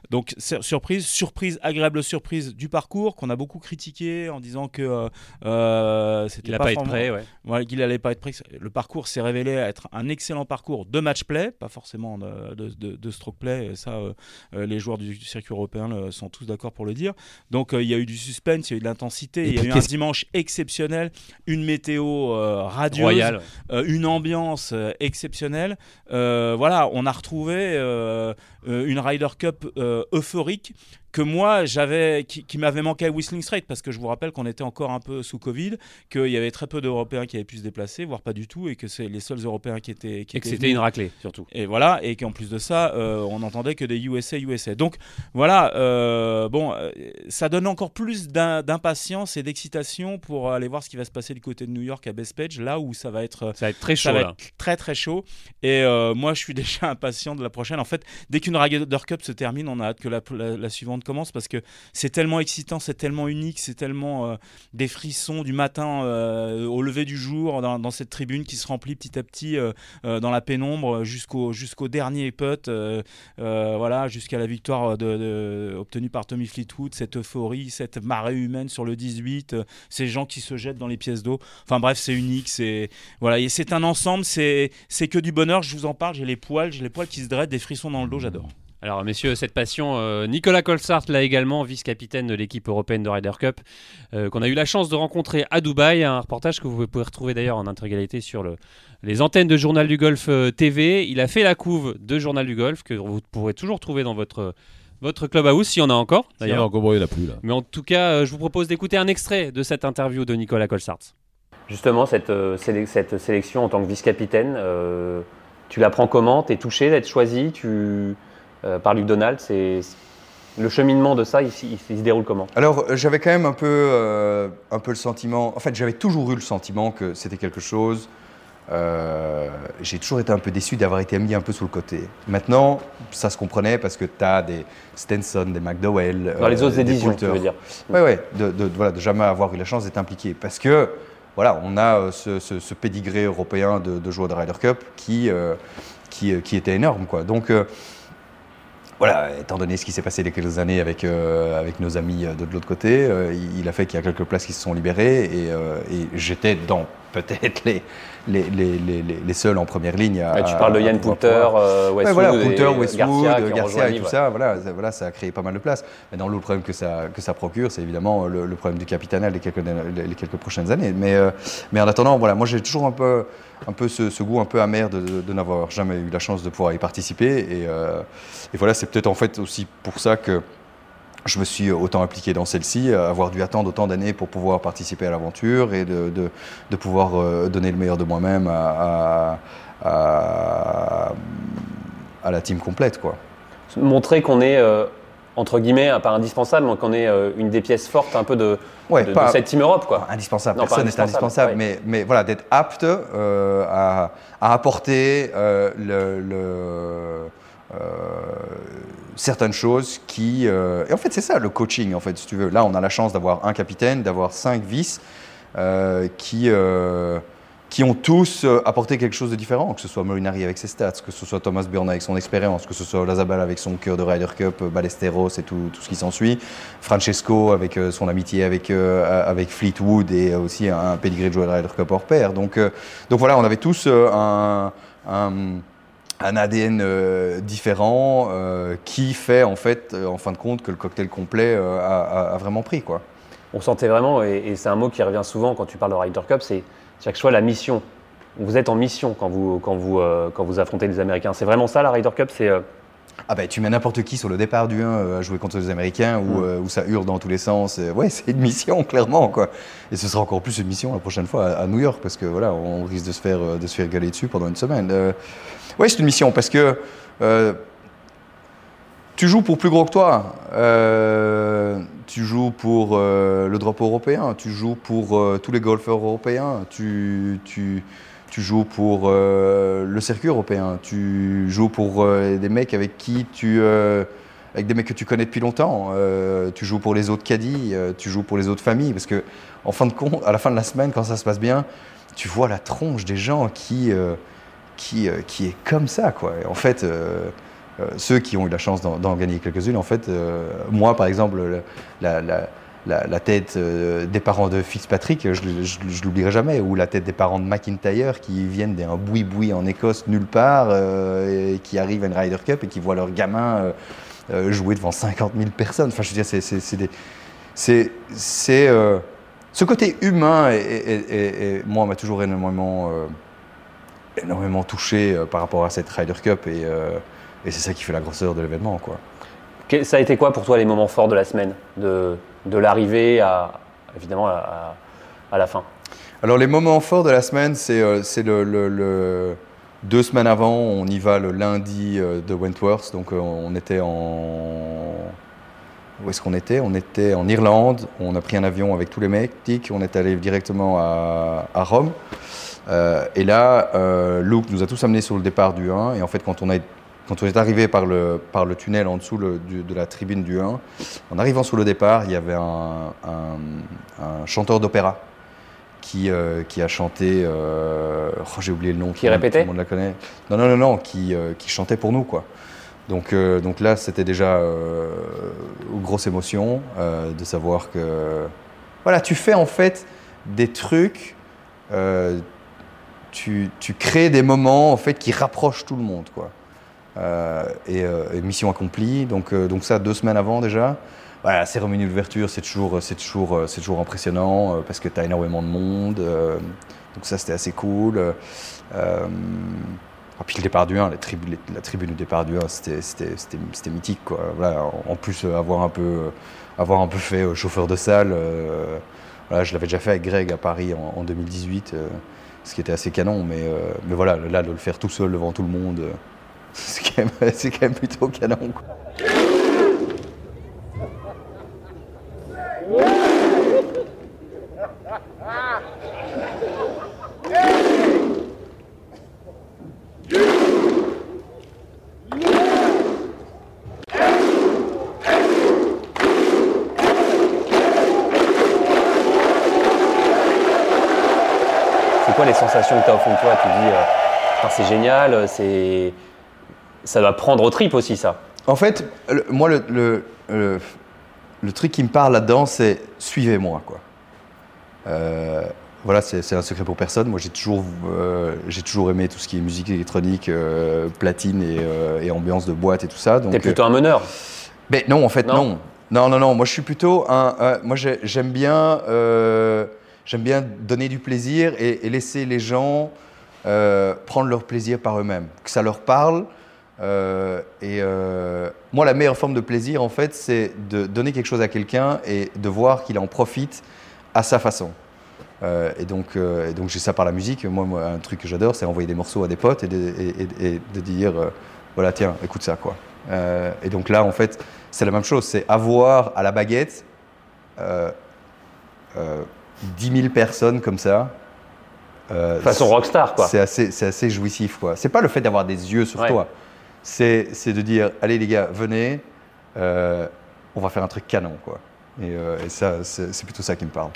Donc, surprise, surprise, agréable surprise du parcours qu'on a beaucoup critiqué en disant que euh, euh, c'était pas, été vraiment- prêt, ouais. qu'il allait pas être prêt. Le parcours s'est révélé être un excellent parcours de match play, pas forcément de, de- de- stroke play. Et ça, les joueurs du, circuit européen sont tous d'accord pour le dire. Donc euh, il y a eu du suspense, il y a eu de l'intensité, il y a eu un dimanche exceptionnel, une météo euh, radieuse, Royal. euh, une ambiance exceptionnelle. Voilà, on a retrouvé une Ryder Cup euphorique que moi j'avais qui, qui m'avait manqué à Whistling Straits parce que je vous rappelle qu'on était encore un peu sous Covid, qu'il y avait très peu d'Européens qui avaient pu se déplacer, voire pas du tout, et que c'est les seuls Européens qui étaient qui Et que c'était une raclée, surtout. Et voilà, et qu'en plus de ça, euh, on n'entendait que des USA, USA. Donc voilà, euh, bon, euh, ça donne encore plus d'im- d'impatience et d'excitation pour aller voir ce qui va se passer du côté de New York à Bethpage, là où ça va être Ça va être très chaud, ça va là. être très très chaud. Et euh, moi, je suis déjà impatient de la prochaine. En fait, dès qu'une Ryder Cup se termine, on a hâte que la, la- la suivante commence parce que c'est tellement excitant, c'est tellement unique, c'est tellement euh, des frissons du matin euh, au lever du jour dans, cette tribune qui se remplit petit à petit euh, dans la pénombre jusqu'au jusqu'au dernier putt, voilà, jusqu'à la victoire obtenue par Tommy Fleetwood, cette euphorie, cette marée humaine sur le 18, euh, ces gens qui se jettent dans les pièces d'eau. Enfin bref, c'est unique, c'est voilà, c'est un ensemble, c'est c'est que du bonheur. Je vous en parle, j'ai les poils, j'ai les poils qui se dressent, des frissons dans le dos, j'adore. Alors, messieurs, cette passion, euh, Nicolas Colsart, là également, vice-capitaine de l'équipe européenne de Ryder Cup, euh, qu'on a eu la chance de rencontrer à Dubaï. Un reportage que vous pouvez retrouver d'ailleurs en intégralité sur le, les antennes de Journal du Golf euh, TV. Il a fait la couve de Journal du Golf, que vous pourrez toujours trouver dans votre, votre clubhouse, s'il y en a encore, D'ailleurs, encore il a plus là. Mais en tout cas, euh, je vous propose d'écouter un extrait de cette interview de Nicolas Colsart. Justement, cette, euh, sélec- cette sélection en tant que vice-capitaine, euh, tu la prends comment? Tu es touché d'être choisi? Tu, par Luc Donald c'est, Le cheminement de ça, il, il- il se déroule comment? Alors, euh, j'avais quand même un peu, euh, un peu le sentiment. En fait, j'avais toujours eu le sentiment que c'était quelque chose. euh, J'ai toujours été un peu déçu d'avoir été mis un peu sous le côté. Maintenant, ça se comprenait parce que tu as des Stenson, des McDowell. Dans les euh, autres des éditions, tu veux dire Oui, oui, de, de, voilà, de jamais avoir eu la chance d'être impliqué. Parce que, voilà, on a euh, ce, ce, ce pédigré européen de, de joueurs de Ryder Cup qui, euh, qui, euh, qui était énorme. Quoi. Donc, euh, voilà, étant donné ce qui s'est passé il quelques années avec, euh, avec nos amis euh, de, l'autre côté, euh, il, il a fait qu'il y a quelques places qui se sont libérées et, euh, et j'étais dans peut-être les, les, les, les, les- seuls en première ligne à. Ouais, Tu parles de Yann Poulter, euh, Ouais, Westwood, voilà, et Poulter, Westwood, Garcia, et tout ouais. ça, voilà, ça- voilà, ça a créé pas mal de place. Maintenant, le problème que ça, que ça procure, c'est évidemment le, le problème du capitanal les quelques, les, les quelques prochaines années. Mais, euh, mais en attendant, voilà, moi j'ai toujours un peu, un peu ce, ce goût un peu amer de, de- de n'avoir jamais eu la chance de pouvoir y participer. Et, euh, et voilà, c'est peut-être en fait aussi pour ça que je me suis autant impliqué dans celle-ci, euh, avoir dû attendre autant d'années pour pouvoir participer à l'aventure et de, de- de pouvoir euh, donner le meilleur de moi-même à, à- à- à la team complète. Quoi. Montrer qu'on est euh, entre guillemets, pas indispensable, mais qu'on est euh, une des pièces fortes un peu de, Ouais, de, de pas- cette Team Europe. Quoi. Indispensable, Non, personne n'est indispensable, ouais. mais, mais voilà, d'être apte euh, à, apporter le, le- certaines choses qui... euh, et en fait, c'est ça le coaching, en fait, si tu veux. Là, on a la chance d'avoir un capitaine, d'avoir cinq vices euh, qui... euh, qui ont tous euh, apporté quelque chose de différent, que ce soit Molinari avec ses stats, que ce soit Thomas Bjorn avec son expérience, que ce soit Lazabal avec son cœur de Ryder Cup, euh, Ballesteros et tout, ce qui s'ensuit, Francesco avec euh, son amitié avec, euh, avec Fleetwood et euh, aussi un, pedigree de joueur de Ryder Cup hors pair. Donc, euh, donc voilà, on avait tous euh, un, un ADN euh, différent euh, qui fait en fait, euh, en fin de compte, que le cocktail complet a, vraiment pris. Quoi. On sentait vraiment, et, et c'est un mot qui revient souvent quand tu parles de Ryder Cup, c'est chaque fois la mission. Vous êtes en mission quand vous, quand vous, quand vous affrontez les Américains. C'est vraiment ça la Ryder Cup c'est, Ah ben tu mets n'importe qui sur le départ du 1 euh, à jouer contre les Américains où, Mm. euh, où ça hurle dans tous les sens. Euh, ouais, c'est une mission clairement quoi. Et ce sera encore plus une mission la prochaine fois à, à New York parce que voilà, on risque de se faire de se faire gueuler dessus pendant une semaine. Euh, ouais, c'est une mission parce que euh, tu joues pour plus gros que toi. Euh, tu joues pour euh, le drapeau européen. Tu joues pour tous les golfeurs européens. Tu, tu, tu joues pour le circuit européen. Tu joues pour des mecs avec qui tu. avec des mecs que tu connais depuis longtemps. Tu joues pour les autres caddies. tu joues pour les autres familles. Parce que, en fin de compte, à la fin de la semaine, quand ça se passe bien, tu vois la tronche des gens qui. Euh, qui, est comme ça, quoi. En fait, euh, euh, ceux qui ont eu la chance d'en gagner quelques-unes, en fait, moi, par exemple, le- la, tête des parents de Fitzpatrick, je, ne l'oublierai jamais, ou la tête des parents de McIntyre qui viennent d'un boui-boui en Écosse nulle part, et qui arrivent à une Ryder Cup et qui voient leur gamin jouer devant 50 000 personnes. Enfin, je veux dire, c'est- ce côté humain, et, moi, m'a toujours énormément, énormément touché euh, par rapport à cette Ryder Cup, et, euh, et c'est ça qui fait la grosseur de l'événement, quoi. ça a été quoi pour toi les moments forts de la semaine De, de l'arrivée à, évidemment, à, à la fin? Alors les moments forts de la semaine, c'est euh, c'est le, le- le- deux semaines avant, on y va le lundi de Wentworth, donc on était en où est-ce qu'on était? On était en Irlande, on a pris un avion avec tous les mecs, on est allé directement à, à Rome. Euh, et là, euh, Luke nous a tous amenés sur le départ du 1. Et en fait, quand on, a, quand on est arrivé par le, par le tunnel en dessous le- du- de la tribune du 1, en arrivant sur le départ, il y avait un, un- un chanteur d'opéra qui, euh, qui a chanté. euh, oh, J'ai oublié le nom. Qui répétait Tout le monde la connaît. Non, non, non, non, qui, qui chantait pour nous, quoi. Donc, euh, donc là, c'était déjà euh, une grosse émotion euh, de savoir que. Voilà, tu fais en fait des trucs. Tu, crées des moments en fait qui rapprochent tout le monde, quoi. Euh, et, euh, et mission accomplie. Donc, euh, donc ça, deux semaines avant déjà. Voilà, cérémonie d'ouverture, c'est toujours, c'est toujours, c'est toujours impressionnant parce que tu as énormément de monde. donc ça, c'était assez cool. Ah, puis le départ du 1, la, tribune du départ du 1, c'était, mythique. Quoi. Voilà, en, plus, avoir un peu, avoir un peu fait chauffeur de salle, je l'avais déjà fait avec Greg à Paris en, en 2018, euh, ce qui était assez canon. Mais, euh, mais voilà, là, de le faire tout seul devant tout le monde, euh, c'est, quand même, plutôt canon. Quoi les sensations que tu as au fond de toi Tu dis, euh, c'est génial, euh, c'est... ça doit prendre au trip aussi ça. En fait, le- moi, le, le, le- le truc qui me parle là-dedans, c'est suivez-moi. quoi. Euh, voilà, c'est un secret pour personne. Moi, j'ai toujours, euh, j'ai toujours aimé tout ce qui est musique électronique, euh, platine et, et ambiance de boîte et tout ça. Donc, T'es plutôt un meneur. mais non, en fait, Non. non. Non, non, non. Moi, je suis plutôt un. moi, j'ai- j'aime bien, j'aime bien donner du plaisir et, laisser les gens euh, prendre leur plaisir par eux-mêmes, que ça leur parle. Euh, et euh, moi, la meilleure forme de plaisir, en fait, c'est de donner quelque chose à quelqu'un et de voir qu'il en profite à sa façon. Et donc, donc j'ai ça par la musique. Moi, un truc que j'adore, c'est envoyer des morceaux à des potes et de, et- de dire, voilà, tiens, écoute ça, quoi. Et donc là, en fait, c'est la même chose. C'est avoir à la baguette 10 000 personnes comme ça. Euh, Façon rockstar, quoi. C'est assez, c'est assez jouissif, quoi. C'est pas le fait d'avoir des yeux sur Ouais. toi. C'est, c'est de dire, allez les gars, venez, euh, on va faire un truc canon, quoi. Et, euh, et ça, c'est, c'est plutôt ça qui me parle.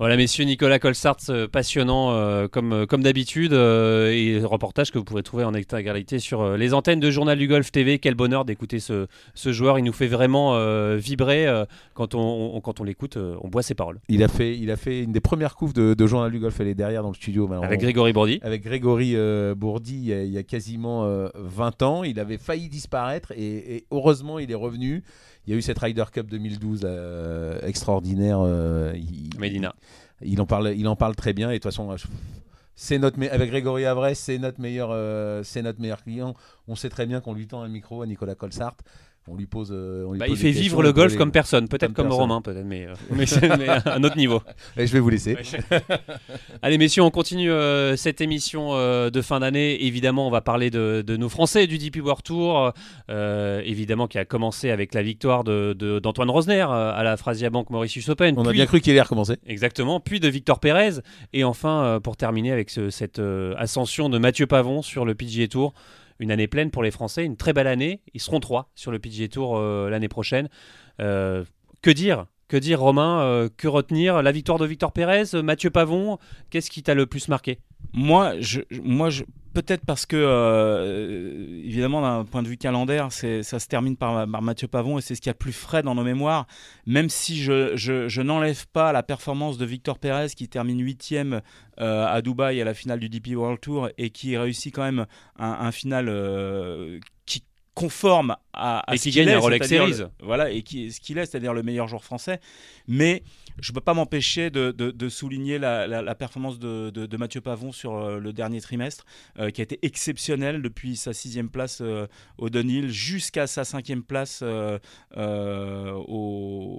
Voilà, messieurs, Nicolas Colsart, euh, passionnant euh, comme, euh, comme d'habitude, euh, et reportage que vous pourrez trouver en intégralité sur euh, les antennes de Journal du Golf TV. Quel bonheur d'écouter ce, ce joueur, il nous fait vraiment vibrer quand on, on- quand on l'écoute, on boit ses paroles. Il a fait, il a fait une des premières couves de, de Journal du Golf. Elle est derrière dans le studio. maintenant. Avec Grégory Bourdi. Avec Grégory Bourdi, il y, a, il y a quasiment euh, 20 ans. Il avait failli disparaître et, et heureusement, il est revenu. Il y a eu cette Ryder Cup 2012 euh, extraordinaire. euh, il, Medina. Il en parle, il en parle très bien. Et de toute façon, je- c'est notre me- avec Grégory Avray, c'est notre meilleur, euh, c'est notre meilleur client. On sait très bien qu'on lui tend un micro à Nicolas Colsart. On lui pose. euh, on lui Bah, pose il fait vivre le golf comme personne, peut-être comme. Romain, peut-être, mais, euh, mais, c'est- mais à un autre niveau. Et je vais vous laisser. Allez, messieurs, on continue euh, cette émission euh, de fin d'année. Évidemment, on va parler de, de nos Français du DP World Tour, évidemment, qui a commencé avec la victoire de- de- d'Antoine Rosner à la Frasia Bank Mauritius Open. On a bien cru qu'il allait recommencer. Exactement, puis de Victor Pérez, et enfin, pour terminer avec ce- cette ascension de Mathieu Pavon sur le PGA Tour. Une année pleine pour les Français, une très belle année. Ils seront trois sur le PGA Tour euh, l'année prochaine. Euh, que dire Que dire, Romain Euh, Que retenir? La victoire de Victor Pérez, Mathieu Pavon Qu'est-ce qui t'a le plus marqué? Moi, je- moi je, peut-être parce que, euh, évidemment, d'un point de vue calendaire, ça se termine par, Mathieu Pavon et c'est ce qu'il y a plus frais dans nos mémoires. Même si je n'enlève pas la performance de Victor Pérez qui termine huitième euh, à Dubaï à la finale du DP World Tour et qui réussit quand même un, un final euh, qui conforme à, à Et ce qui gagne est, un Rolex Series. le- voilà, et qui, ce qu'il est, c'est-à-dire le meilleur joueur français. Mais je ne peux pas m'empêcher de, de- de souligner la, la- la performance de, Mathieu Pavon sur euh, le dernier trimestre, euh, qui a été exceptionnelle depuis sa sixième place euh, au Dunhill jusqu'à sa cinquième place euh, au,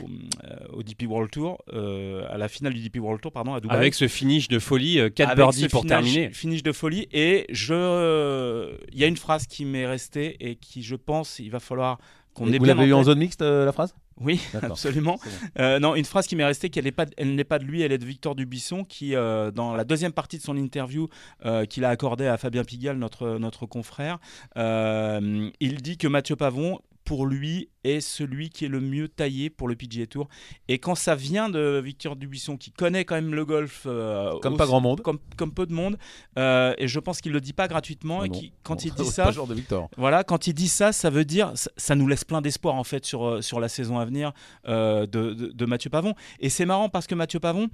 au DP World Tour, à la finale du DP World Tour, pardon, à Dubaï. Avec ce finish de folie, 4 Avec birdies pour terminer. Finish de folie. Et il y a une phrase qui m'est restée et qui, je pense, il va falloir qu'on ait Vous l'avez eu en zone mixte, euh, la phrase? Oui, absolument. Bon. Euh, non, une phrase qui m'est restée, qu'elle n'est pas, elle n'est pas de lui, elle est de Victor Dubuisson, qui, euh, dans la deuxième partie de son interview euh, qu'il a accordée à Fabien Pigalle, notre, notre confrère, il dit que Mathieu Pavon, pour lui, est celui qui est le mieux taillé pour le PGA Tour. Et quand ça vient de Victor Dubuisson, qui connaît quand même le golf euh, Comme pas grand monde. comme, comme peu de monde, euh, et je pense qu'il le dit pas gratuitement, Ah et qui, quand Bon, il dit ça, pas le genre de Victor. voilà, quand il dit ça, ça veut dire, ça, ça nous laisse plein d'espoir en fait sur, euh, sur la saison à venir euh, de, de- de Mathieu Pavon. Et c'est marrant parce que Mathieu Pavon,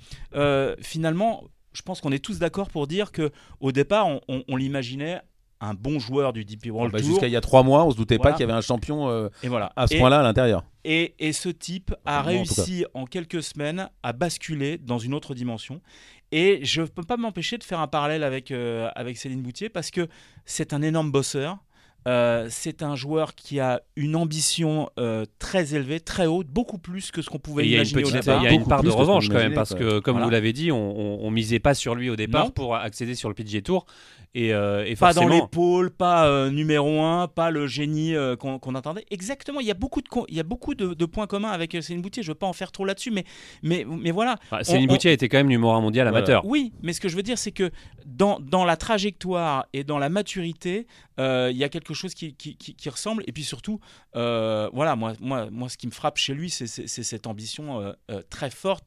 finalement, je pense qu'on est tous d'accord pour dire que au départ, on, on- on l'imaginait un bon joueur du DP World Bah, Tour. Jusqu'à il y a trois mois, on se doutait Voilà. pas qu'il y avait un champion euh, Et voilà. à ce point-là à l'intérieur. Et, et ce type a Moi, en réussi en quelques semaines à basculer dans une autre dimension. Et je ne peux pas m'empêcher de faire un parallèle avec, euh, avec Céline Boutier parce que c'est un énorme bosseur. Euh, c'est un joueur qui a une ambition euh, très élevée, très haute, beaucoup plus que ce qu'on pouvait Et il y a une, imaginer au départ. il y a une Beaucoup part de revanche quand même, parce que comme Voilà. vous l'avez dit, on, on, on misait pas sur lui au départ Non. pour accéder sur le PGA Tour. Et, euh, et Pas dans l'épaule, pas euh, numéro un, pas le génie euh, qu'on attendait. Exactement, il y a beaucoup de, il y a beaucoup de, de points communs avec euh, Céline Boutier. Je ne veux pas en faire trop là-dessus, mais, mais, mais voilà. Enfin, Céline On- on- Boutier était quand même numéro un mondial Voilà. amateur. Oui, mais ce que je veux dire, c'est que dans, dans la trajectoire et dans la maturité, euh, il y a quelque chose qui, ressemble. Et puis surtout, euh, voilà, moi, moi, moi, ce qui me frappe chez lui, c'est cette ambition euh, euh, très forte,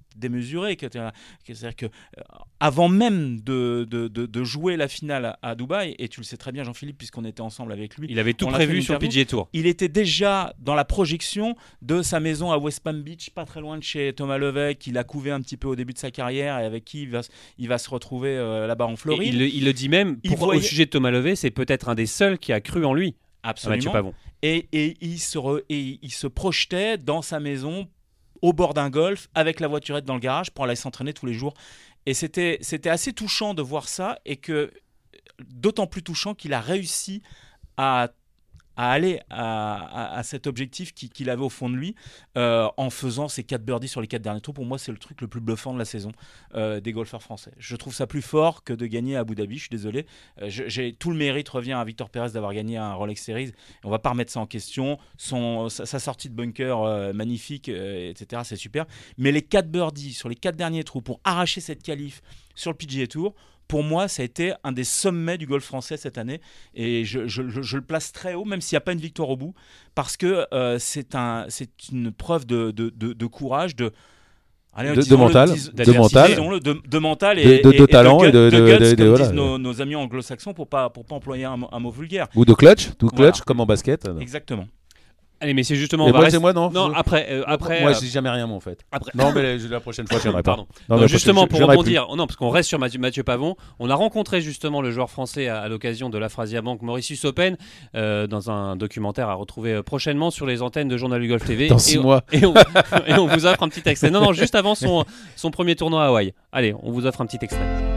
que- C'est-à-dire que euh, avant même de, de, de- de jouer la finale à, Dubaï, et tu le sais très bien, Jean-Philippe, puisqu'on était ensemble avec lui, Il avait tout prévu sur le. PGA Tour. il était déjà dans la projection de sa maison à West Palm Beach, pas très loin de chez Thomas Levesque, qu'il a couvé un petit peu au début de sa carrière et avec qui il va, s- il va se retrouver euh, là-bas en Floride. il, le- il le dit même, pour- voyait- au sujet de Thomas Levé, c'est peut-être un des seuls qui a cru en lui, Mathieu Absolument. Pavon. Et, et il se re- et il se projetait dans sa maison, au bord d'un golf, avec la voiturette dans le garage pour aller s'entraîner tous les jours. Et c'était assez touchant de voir ça et que d'autant plus touchant qu'il a réussi à à aller à, à- cet objectif qui- qu'il avait au fond de lui euh, en faisant ses 4 birdies sur les 4 derniers trous. Pour moi, c'est le truc le plus bluffant de la saison euh, des golfeurs français. Je trouve ça plus fort que de gagner à Abu Dhabi, je suis désolé. Euh, tout le mérite revient à Victor Pérez d'avoir gagné un Rolex Series. On va pas remettre ça en question. Son, sa, sa sortie de bunker magnifique, etc., c'est super. Mais les 4 birdies sur les 4 derniers trous pour arracher cette qualif sur le PGA Tour, pour moi, ça a été un des sommets du golf français cette année. Et je, je- je- je le place très haut, même s'il n'y a pas une victoire au bout, parce que euh, c'est un, une preuve de, de- de- de courage, de. allez, De- de mental, de mental. de, de mental et de- de et- talent et de- de- guts, de- de- comme voilà. disent nos, nos amis anglo-saxons, pour pas pour pas employer un, mot- un mot vulgaire. Ou de clutch, tout Voilà. clutch, comme en basket. Exactement. Allez, mais c'est justement. On va moi, rester- c'est moi, non Non, après. euh, après Moi, euh, je dis jamais rien, moi, en fait. Après. Non, mais la, la prochaine fois, je viendrai pas. Pardon. Non, justement, pour rebondir, non, parce qu'on reste sur Mathieu, Mathieu Pavon, on a rencontré justement le joueur français à, à l'occasion de la Phrasia Bank Mauritius Open euh, dans un documentaire à retrouver euh, prochainement sur les antennes de Journal du Golf TV. Dans Et six on- mois. Et on, et on vous offre un petit extrait. Non, non, juste avant son, son premier tournoi à Hawaï. Allez, on vous offre un petit extrait.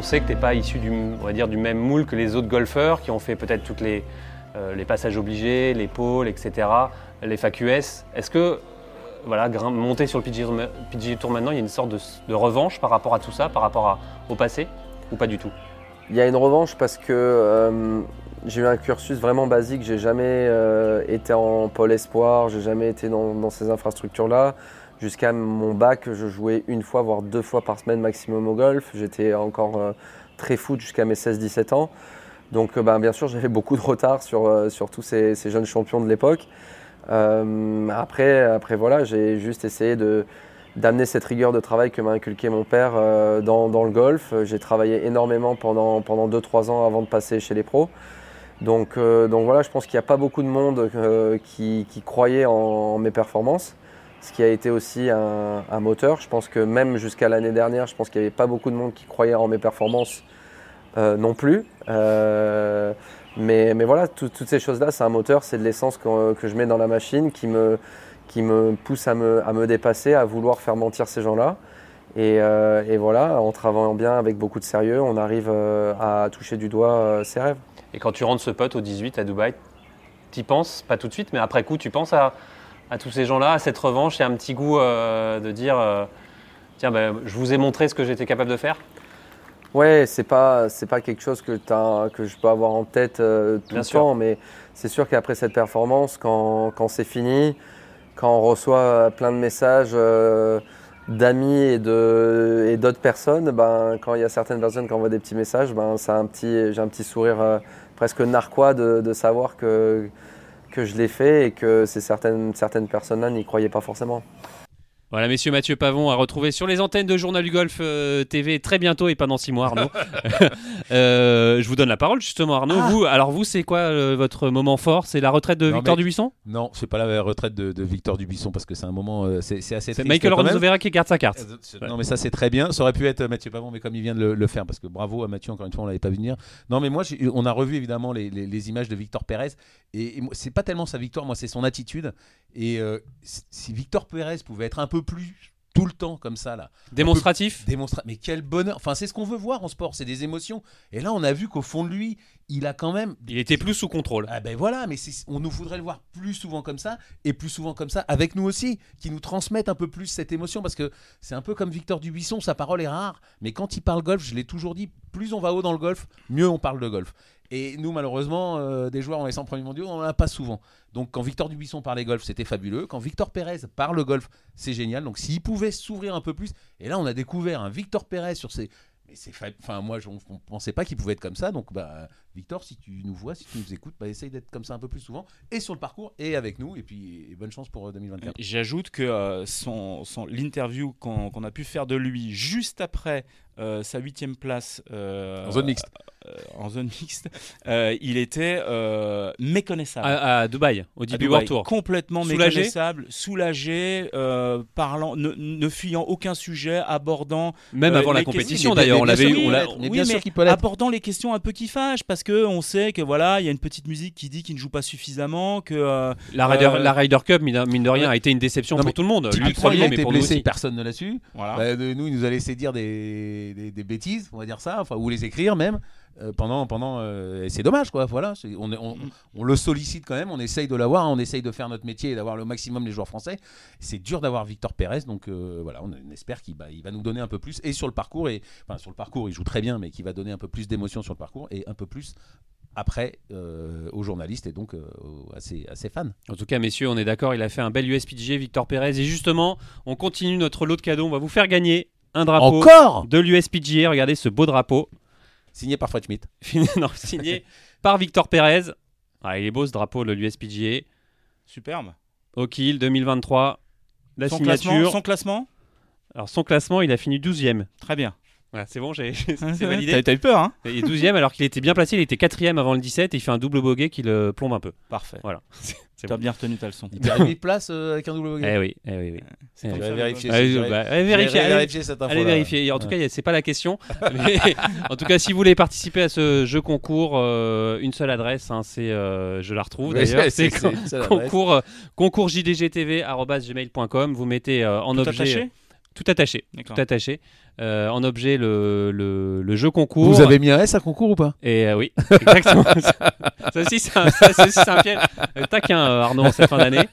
On sait que tu n'es pas issu du, on va dire, du même moule que les autres golfeurs qui ont fait peut-être toutes les, euh, passages obligés, les pôles, etc., les FAQS. Est-ce que voilà, monter sur le PGA Tour, maintenant, il y a une sorte de, revanche par rapport à tout ça, par rapport au passé, ou pas du tout? Il y a une revanche parce que euh, j'ai eu un cursus vraiment basique. J'ai jamais euh, été en pôle espoir, j'ai jamais été dans ces infrastructures-là. Jusqu'à mon bac, je jouais une fois, voire deux fois par semaine maximum au golf. J'étais encore euh, très foot jusqu'à mes 16-17 ans. Donc, euh, ben, bien sûr, j'avais beaucoup de retard sur, euh, sur tous ces, jeunes champions de l'époque. Après, après, voilà, j'ai juste essayé de, d'amener cette rigueur de travail que m'a inculqué mon père dans, le golf. J'ai travaillé énormément pendant, pendant 2-3 ans avant de passer chez les pros. Donc, donc voilà, je pense qu'il n'y a pas beaucoup de monde qui, qui croyait en mes performances, ce qui a été aussi un, moteur. Je pense que même jusqu'à l'année dernière, je pense qu'il n'y avait pas beaucoup de monde qui croyait en mes performances euh, non plus. Euh, mais, voilà, tout- toutes ces choses-là, c'est un moteur, c'est de l'essence que, je mets dans la machine qui me, pousse à me, dépasser, à vouloir faire mentir ces gens-là. Et, euh, et voilà, en travaillant bien avec beaucoup de sérieux, on arrive à toucher du doigt ses rêves. Et quand tu rentres ce pote au 18 à Dubaï, tu penses, pas tout de suite, mais après coup, tu penses à, à tous ces gens-là, à cette revanche et un petit goût euh, de dire euh, tiens, ben, je vous ai montré ce que j'étais capable de faire Ouais, c'est pas c'est pas quelque chose que t'as- que je peux avoir en tête euh, tout Bien le sûr. temps, mais c'est sûr qu'après cette performance, quand, quand c'est fini, quand on reçoit plein de messages euh, d'amis et de et d'autres personnes, ben quand il y a certaines personnes qui envoient des petits messages, ben ça a un petit j'ai un petit sourire euh, presque narquois de, de savoir que que je l'ai fait et que certaines certaines personnes-là n'y croyaient pas forcément. Voilà, messieurs Mathieu Pavon à retrouver sur les antennes de Journal du Golf euh, TV très bientôt et pas dans six mois, Arnaud. Euh, je vous donne la parole justement, Arnaud. Ah. Vous, alors vous, c'est quoi euh, votre moment fort? C'est la retraite de Non, Victor mais- Dubuisson? Non, c'est pas la retraite de, de Victor Dubuisson parce que c'est un moment, c'est c'est assez C'est Michael. Ronzovera qui garde sa carte. Non, mais ça c'est très bien. Ça aurait pu être Mathieu Pavon, mais comme il vient de le, le faire, parce que bravo à Mathieu, encore une fois, on l'avait pas vu venir. Non, mais moi, j'ai- on a revu évidemment les, les- les images de Victor Pérez, et, et c'est pas tellement sa victoire, moi, c'est son attitude. Et si Victor Pérez pouvait être un peu plus tout le temps comme ça là. Démonstratif Un peu- démonstra- Mais quel bonheur. Enfin, c'est ce qu'on veut voir en sport, c'est des émotions. Et là, on a vu qu'au fond de lui, il a quand même. Il était plus sous contrôle. Ah ben voilà, mais on nous voudrait le voir plus souvent comme ça et plus souvent comme ça avec nous aussi, qui nous transmettent un peu plus cette émotion parce que c'est un peu comme Victor Dubuisson, sa parole est rare, mais quand il parle golf, je l'ai toujours dit, plus on va haut dans le golf, mieux on parle de golf. Et nous, malheureusement, euh, des joueurs en les 100 premiers mondiaux, on n'en a pas souvent. Donc quand Victor Dubuisson parlait golf, c'était fabuleux. Quand Victor Pérez parle golf, c'est génial. Donc s'il pouvait s'ouvrir un peu plus, et là on a découvert un Victor Pérez sur ses... Mais c'est fa- enfin moi je ne pensais pas qu'il pouvait être comme ça donc bah Victor si tu nous vois si tu nous écoutes bah essaye d'être comme ça un peu plus souvent et sur le parcours et avec nous et puis et bonne chance pour euh, 2024. J'ajoute que euh, son, son- l'interview qu'on qu'on a pu faire de lui juste après euh, sa huitième place euh, En zone mixte. euh, en zone mixte, euh, il était euh, méconnaissable. À, à Dubaï, au Dubaï, World Tour. Complètement Soulagé méconnaissable, soulagé, euh, parlant, ne, ne fuyant aucun sujet, abordant. Même euh, avant la compétition, questions- d'ailleurs, on l'avait eu- on l'être. mais Oui, bien sûr mais qu'il peut l'être. abordant les questions un peu qui fâchent, parce parce que on sait que voilà, il y a une petite musique qui dit qu'il ne joue pas suffisamment, que euh, La Ryder, euh, la Ryder Cup, mine mine de rien, a été une déception Non, pour tout le monde. Lui, premier, a mais pour nous blessé, aussi. personne ne l'a su. Voilà. Bah, de- nous, il nous a laissé dire des, des, des bêtises, on va dire ça, enfin, ou les écrire même. Euh, pendant, pendant, euh, et c'est dommage, quoi. Voilà, on, on, Mm. on le sollicite quand même, on essaye de l'avoir, on essaye de faire notre métier et d'avoir le maximum les joueurs français. C'est dur d'avoir Victor Pérez, donc euh, voilà, on, on espère qu'il va, il va nous donner un peu plus. Et sur le parcours, et enfin sur le parcours, il joue très bien, mais qu'il va donner un peu plus d'émotion sur le parcours et un peu plus après euh, aux journalistes et donc euh, aux- à, ses, à ses fans. En tout cas, messieurs, on est d'accord, il a fait un bel USPG, Victor Pérez. Et justement, on continue notre lot de cadeaux. On va vous faire gagner un drapeau Encore? de l'USPGA. Regardez ce beau drapeau. Signé par Fred Schmidt. non, signé par Victor Pérez. Ah, il est beau ce drapeau de l'USPGA. superbe. Au kill 2023. La Son signature. classement, son classement, Alors, son classement, il a fini 12e. très bien. Voilà, c'est bon, j'ai, c'est validé. t'as eu peur, hein Il est 12e alors qu'il était bien placé. Il était 4e avant le 17 et il fait un double bogey qui le plombe un peu. Parfait. Voilà. C'est T'as bon. bien retenu ta leçon. Il perd 8 places euh, avec un double bogey. Eh oui, eh oui, oui. C'est Eh oui. vérifier. le- Allez, bah, allez vérifier, allez- vérifier cette info. Allez vérifier. En tout cas, c'est pas la question. Mais en tout cas, si vous voulez participer à ce jeu concours, euh, une seule adresse, hein, c'est, euh, je la retrouve Oui, d'ailleurs, c'est- concours, euh, concours jdgtv@gmail.com. Vous mettez euh, en Tout objet attaché? tout attaché, tout attaché, euh, en objet le, le, le jeu concours. Vous avez mis un S à concours ou pas? Et euh, oui, exactement. ça, aussi, c'est un, ça, ça aussi, c'est un piège. Euh, Taquin, euh, Arnaud, en cette fin d'année.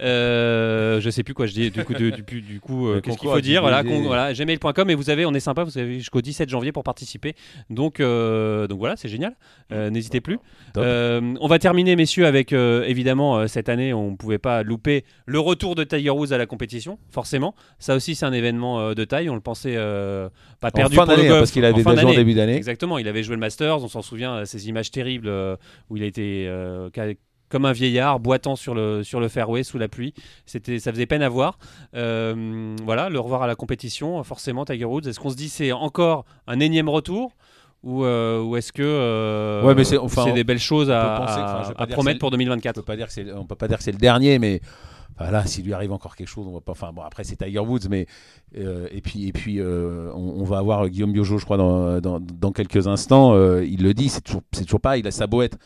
Euh, je sais plus quoi je dis. Du coup, du, du coup euh, qu'est-ce qu'il faut dire Voilà, voilà gmail.com. Et vous avez, on est sympa, vous avez jusqu'au 17 janvier pour participer. Donc, euh, donc voilà, c'est génial. Euh, N'hésitez plus. Euh, on va terminer, messieurs, avec euh, évidemment euh, cette année, on ne pouvait pas louper le retour de Tiger Woods à la compétition, forcément. Ça aussi, c'est un événement euh, de taille. On le pensait euh, pas perdu en fin pour le hein, golf. parce qu'il avait En fin déjà joué en d'année. début d'année. Exactement, il avait joué le Masters, on s'en souvient, euh, ces images terribles euh, où il a été euh, comme un vieillard, boitant sur le, sur le fairway sous la pluie. C'était, ça faisait peine à voir. Voilà, le revoir à la compétition, forcément, Tiger Woods. Est-ce qu'on se dit c'est encore un énième retour ou, euh, ou est-ce que euh, Ouais, mais c'est- enfin, des belles choses à, on penser enfin, promettre pour On 2024 peut pas dire que on peut pas dire que c'est le dernier, mais voilà, s'il lui arrive encore quelque chose, on va pas. Enfin bon, après c'est Tiger Woods, mais euh, et puis et puis on, on va avoir Guillaume Biojo, je crois, dans, dans, dans quelques instants. il le dit, c'est toujours c'est toujours pas. Il a sa boîte.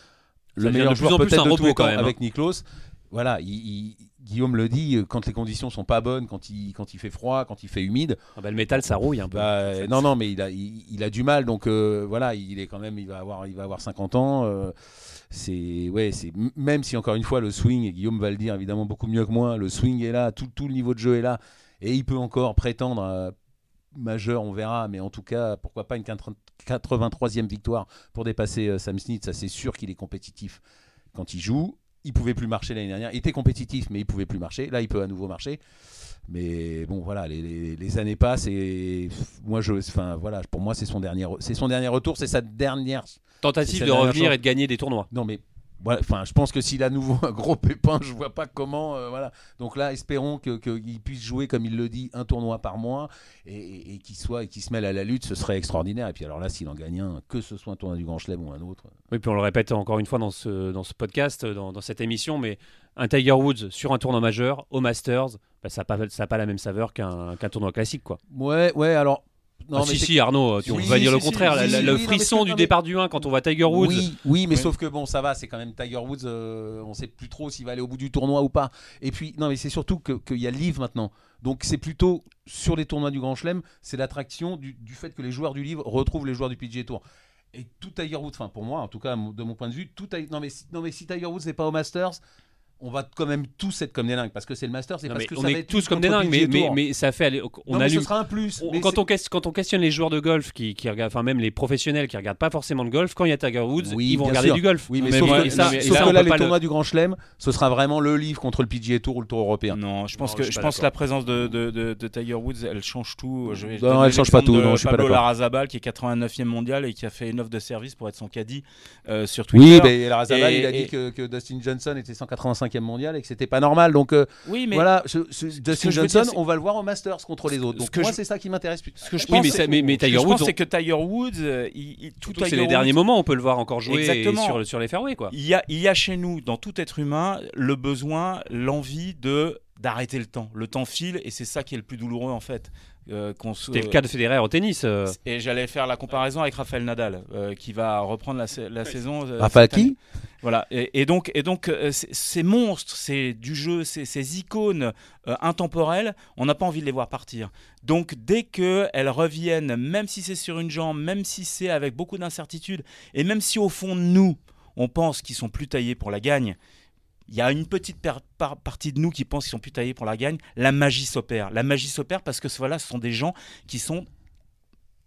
Le meilleur de plus joueur en plus peut-être un de les quand même, hein. avec Niklos. Voilà, il- il- Guillaume le dit, euh, quand les conditions sont pas bonnes, quand il, quand il fait froid, quand il fait humide, Ah bah, Le métal, ça rouille un peu. bah, Ça- non, non, mais il a, il, il a du mal, donc euh, voilà, il est quand même, il va avoir, il va avoir 50 ans. euh, c'est, ouais, c'est même si encore une fois le swing, et Guillaume va le dire évidemment beaucoup mieux que moi, le swing est là, tout, tout le niveau de jeu est là, et il peut encore prétendre à majeur, on verra, mais en tout cas, pourquoi pas une 80 83e victoire pour dépasser Sam Smith, ça c'est sûr qu'il est compétitif quand il joue. Il pouvait plus marcher l'année dernière. Il était compétitif, mais il pouvait plus marcher. Là, il peut à nouveau marcher. Mais bon, voilà, les, les- les années passent et moi, je, enfin voilà, pour moi, c'est son dernier, re- c'est son dernier retour, c'est sa dernière. Tentative sa de dernière revenir et de gagner des tournois. Non, mais enfin, je pense que s'il a à nouveau un gros pépin, je vois pas comment, euh, voilà. Donc là, espérons que qu'il puisse jouer comme il le dit, un tournoi par mois et, et- et qu'il soit et qu'il se mêle à la lutte, ce serait extraordinaire. Et puis alors là, s'il en gagne un, que ce soit un tournoi du Grand Chelem ou un autre. Oui, puis on le répète encore une fois dans ce, dans ce podcast, dans, dans cette émission, mais un Tiger Woods sur un tournoi majeur, au Masters, bah, ça n'a pas, pas la même saveur qu'un qu'un tournoi classique. quoi. Ouais, ouais, alors. Ah, si, c'est- si, Arnaud, tu Oui, vas dire le si, contraire. si, la- si, la- si, le non, mais frisson du non, mais- départ du 1 quand on voit Tiger Woods. Oui, oui, mais Oui. sauf que bon, ça va, c'est quand même Tiger Woods. euh, on sait plus trop s'il va aller au bout du tournoi ou pas. Et puis, non, mais c'est surtout que- qu'il y a le livre maintenant. Donc, c'est plutôt sur les tournois du Grand Chelem, c'est l'attraction du, du fait que les joueurs du livre retrouvent les joueurs du PGA Tour. Et tout Tiger Woods, enfin pour moi, en tout cas de mon point de vue, tout non mais si, non mais si Tiger Woods n'est pas au Masters, on va quand même tous être comme des dingues parce que c'est le Masters et Non, parce que on ça va est être tous comme des dingues, mais, mais, ça fait aller. On Non, allume- ce sera un plus. on- quand, c'est- on, quand on questionne les joueurs de golf qui, qui regardent, enfin même les professionnels qui regardent pas forcément le golf, quand il y a Tiger Woods, Oui, ils vont regarder sûr. du golf. Oui, mais, Mais sauf, moi, que, et ça, sauf et que là, les le- tournois du Grand Chelem, ce sera vraiment le livre contre le PGA Tour ou le Tour européen. Non, je pense Non, que je pense que la présence de, de, de, de Tiger Woods, elle change tout. Je Non, elle change pas tout, non, je suis pas Pablo d'accord. Larrazabal qui est 89e mondial et qui a fait une offre de service pour être son caddie euh, sur Twitter. Oui, mais Larrazabal, il a dit que, Dustin Johnson était 185e mondial et que c'était pas normal. Donc euh, Oui, mais voilà, ce- ce- veux Johnson, dire, on va le voir au Masters contre les autres. Ce Donc que moi, je- c'est ça qui m'intéresse plus. ce que je Oui, pense, mais ça- ce Tiger Woods, c'est que Tiger Woods, euh, il, il- tout c'est les derniers Woods- moments, on peut le voir encore jouer et sur, sur les fairways. Quoi. Il y, a, il y a chez nous, dans tout être humain, le besoin, l'envie de d'arrêter le temps. Le temps file et c'est ça qui est le plus douloureux en fait. Euh, C'était le cas de Federer au tennis. euh. Et j'allais faire la comparaison avec Raphaël Nadal, euh, qui va reprendre la, sa- la saison. euh, année. qui Voilà. Et, et donc, et donc euh, ces- monstres, c'est du jeu, ces, icônes euh, intemporelles, on n'a pas envie de les voir partir. Donc, dès qu'elles reviennent, même si c'est sur une jambe, même si c'est avec beaucoup d'incertitudes, et même si au fond de nous, on pense qu'ils sont plus taillés pour la gagne, il y a une petite par- partie de nous qui pense qu'ils sont plus taillés pour la gagne. La magie s'opère. La magie s'opère parce que voilà, ce sont des gens qui sont,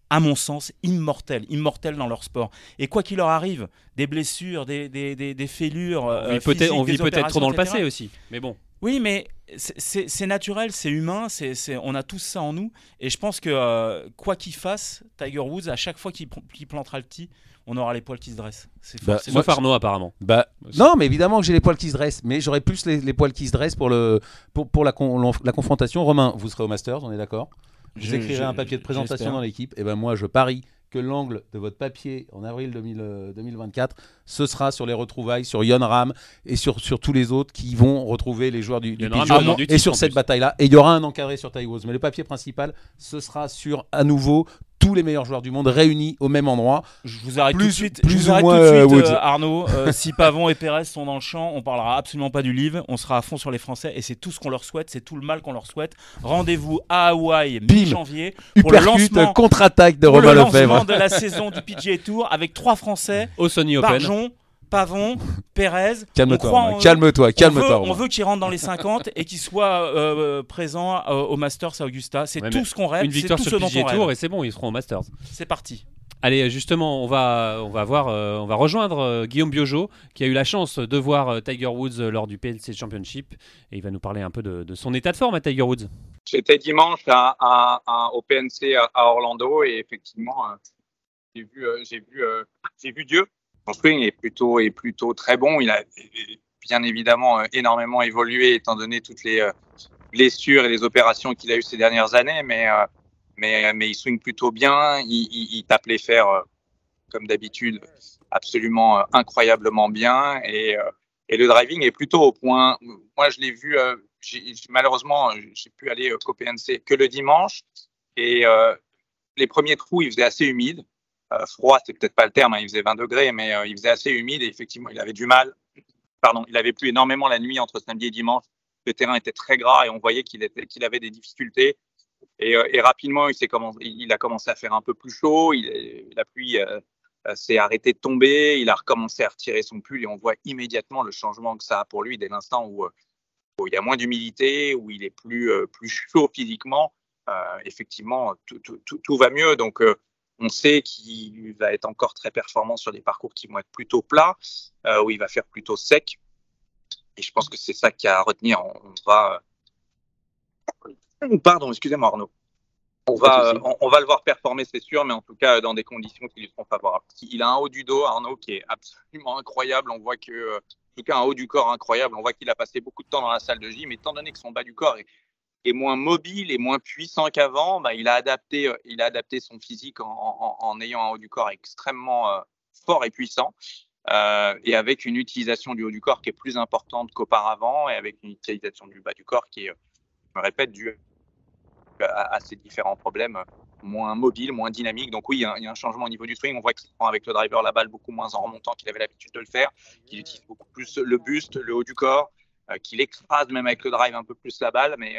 à mon sens, immortels, immortels dans leur sport. Et quoi qu'il leur arrive, des blessures, des, des, des, des fêlures, On euh, vit peut-être- physiques, on vit des peut-être trop dans le passé aussi. Mais bon. Oui, mais c'est- naturel, c'est humain, c'est on a tous ça en nous. Et je pense que euh, quoi qu'il fasse, Tiger Woods, à chaque fois qu'il qu'il plantera le tee, on aura les poils qui se dressent. C'est Bah, Sauf Arnaud, apparemment. Bah, non, mais évidemment que j'ai les poils qui se dressent, mais j'aurais plus les, les poils qui se dressent pour, le, pour, pour la, con- la confrontation. Romain, vous serez au Masters, on est d'accord Vous Je- je- un papier de présentation dans l'équipe. Et ben moi, je parie que l'angle de votre papier en avril 2000, euh, 2024, ce sera sur les retrouvailles, sur Yon Ram et sur, sur tous les autres qui vont retrouver les joueurs du, du Ram, et sur cette bataille-là. Et il y aura un encadré sur Woods. Mais le papier principal, ce sera sur à nouveau tous les meilleurs joueurs du monde réunis au même endroit. Je vous arrête plus, tout de suite, plus je vous ou arrête moins tout de euh, suite, euh, Arnaud. Euh, si Pavon et Pérez sont dans le champ, on parlera absolument pas du livre. On sera à fond sur les Français et c'est tout ce qu'on leur souhaite, c'est tout le mal qu'on leur souhaite. Rendez-vous à Hawaï mi-janvier pour le lancement, contre-attaque de Romain lancement Lefebvre. de la saison du PGA Tour avec trois Français Au Sony Open. Barjon, Pavon, Pérez. Calme-toi, calme-toi, On calme-toi. On veut qu'ils rentrent dans les 50 et qu'ils soient euh, présents euh, au Masters à Augusta. C'est Ouais, tout ce qu'on rêve. Une victoire tout sur le PGA Tour et c'est bon, ils seront au Masters. C'est parti. Allez, justement, on va, on va voir, euh, on va rejoindre euh, Guillaume Biojo, qui a eu la chance de voir euh, Tiger Woods euh, lors du PLC Championship, et il va nous parler un peu de, de son état de forme à Tiger Woods. J'étais dimanche à, à- à- au PNC à, Orlando et effectivement, euh, j'ai vu, euh, j'ai vu, euh, j'ai vu Dieu. Son swing est plutôt, plutôt très bon. Il a bien évidemment euh, énormément évolué étant donné toutes les euh, blessures et les opérations qu'il a eues ces dernières années, mais, euh, il swing plutôt bien. Il, il- il tape les fers comme d'habitude, absolument incroyablement bien et le driving est plutôt au point. Moi, je l'ai vu, malheureusement, j'ai pu aller qu'au PNC que le dimanche. Et les premiers trous, il faisait assez humide. Euh, froid, c'est peut-être pas le terme, hein, il faisait 20 degrés, mais euh, il faisait assez humide et effectivement, il avait du mal. Pardon, il avait plu énormément la nuit entre samedi et dimanche. Le terrain était très gras et on voyait qu'il avait des difficultés. Et, euh, rapidement, il, il a commencé à faire un peu plus chaud. Il, la pluie s'est arrêtée de tomber. Il a recommencé à retirer son pull et on voit immédiatement le changement que ça a pour lui dès l'instant où, il y a moins d'humidité, où il est plus, plus chaud physiquement. Effectivement, tout, tout- tout- va mieux. Donc, on sait qu'il va être encore très performant sur des parcours qui vont être plutôt plats, euh, où il va faire plutôt sec. Et je pense que c'est ça qu'il y a à retenir. On, va. euh, Pardon, excusez-moi Arnaud. On va, euh, on, on va le voir performer, c'est sûr, mais en tout cas dans des conditions qui lui seront favorables. Il a un haut du dos, Arnaud, qui est absolument incroyable. On voit que, en tout cas, un haut du corps incroyable. On voit qu'il a passé beaucoup de temps dans la salle de gym, étant donné que son bas du corps est, est moins mobile et moins puissant qu'avant. Bah, il a adapté, euh, il a adapté son physique en, ayant un haut du corps extrêmement euh, fort et puissant. euh, et avec une utilisation du haut du corps qui est plus importante qu'auparavant et avec une utilisation du bas du corps qui est, je me répète, due à, ces différents problèmes moins mobiles, moins dynamiques. Donc oui, il y, a, un changement au niveau du swing. On voit qu'il prend avec le driver la balle beaucoup moins en remontant qu'il avait l'habitude de le faire, qu'il utilise beaucoup plus le buste, le haut du corps, qu'il écrase même avec le drive un peu plus la balle. Mais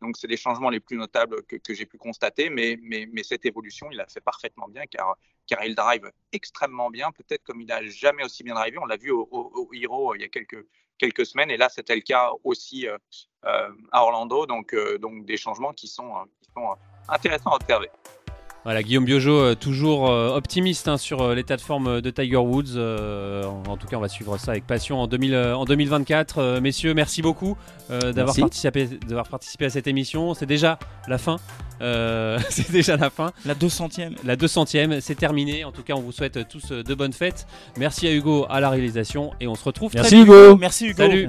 donc c'est les changements les plus notables que, j'ai pu constater. Mais, mais, cette évolution, il a fait parfaitement bien car, car il drive extrêmement bien, peut-être comme il n'a jamais aussi bien drivé. On l'a vu au, au, Hero euh, il y a quelques quelques semaines et là c'était le cas aussi euh, euh, à Orlando donc donc des changements qui sont qui sont intéressants à observer. Voilà, Guillaume Biojo, euh, toujours euh, optimiste hein, sur euh, l'état de forme de Tiger Woods. Euh, en, tout cas, on va suivre ça avec passion en, 2000, euh, en 2024. Euh, messieurs, merci beaucoup euh, d'avoir participé, à cette émission. C'est déjà la fin. Euh, c'est déjà la fin. La 200e. La 200e, c'est terminé. En tout cas, on vous souhaite tous de bonnes fêtes. Merci à Hugo à la réalisation et on se retrouve Merci très vite. Hugo. Merci Hugo. Salut.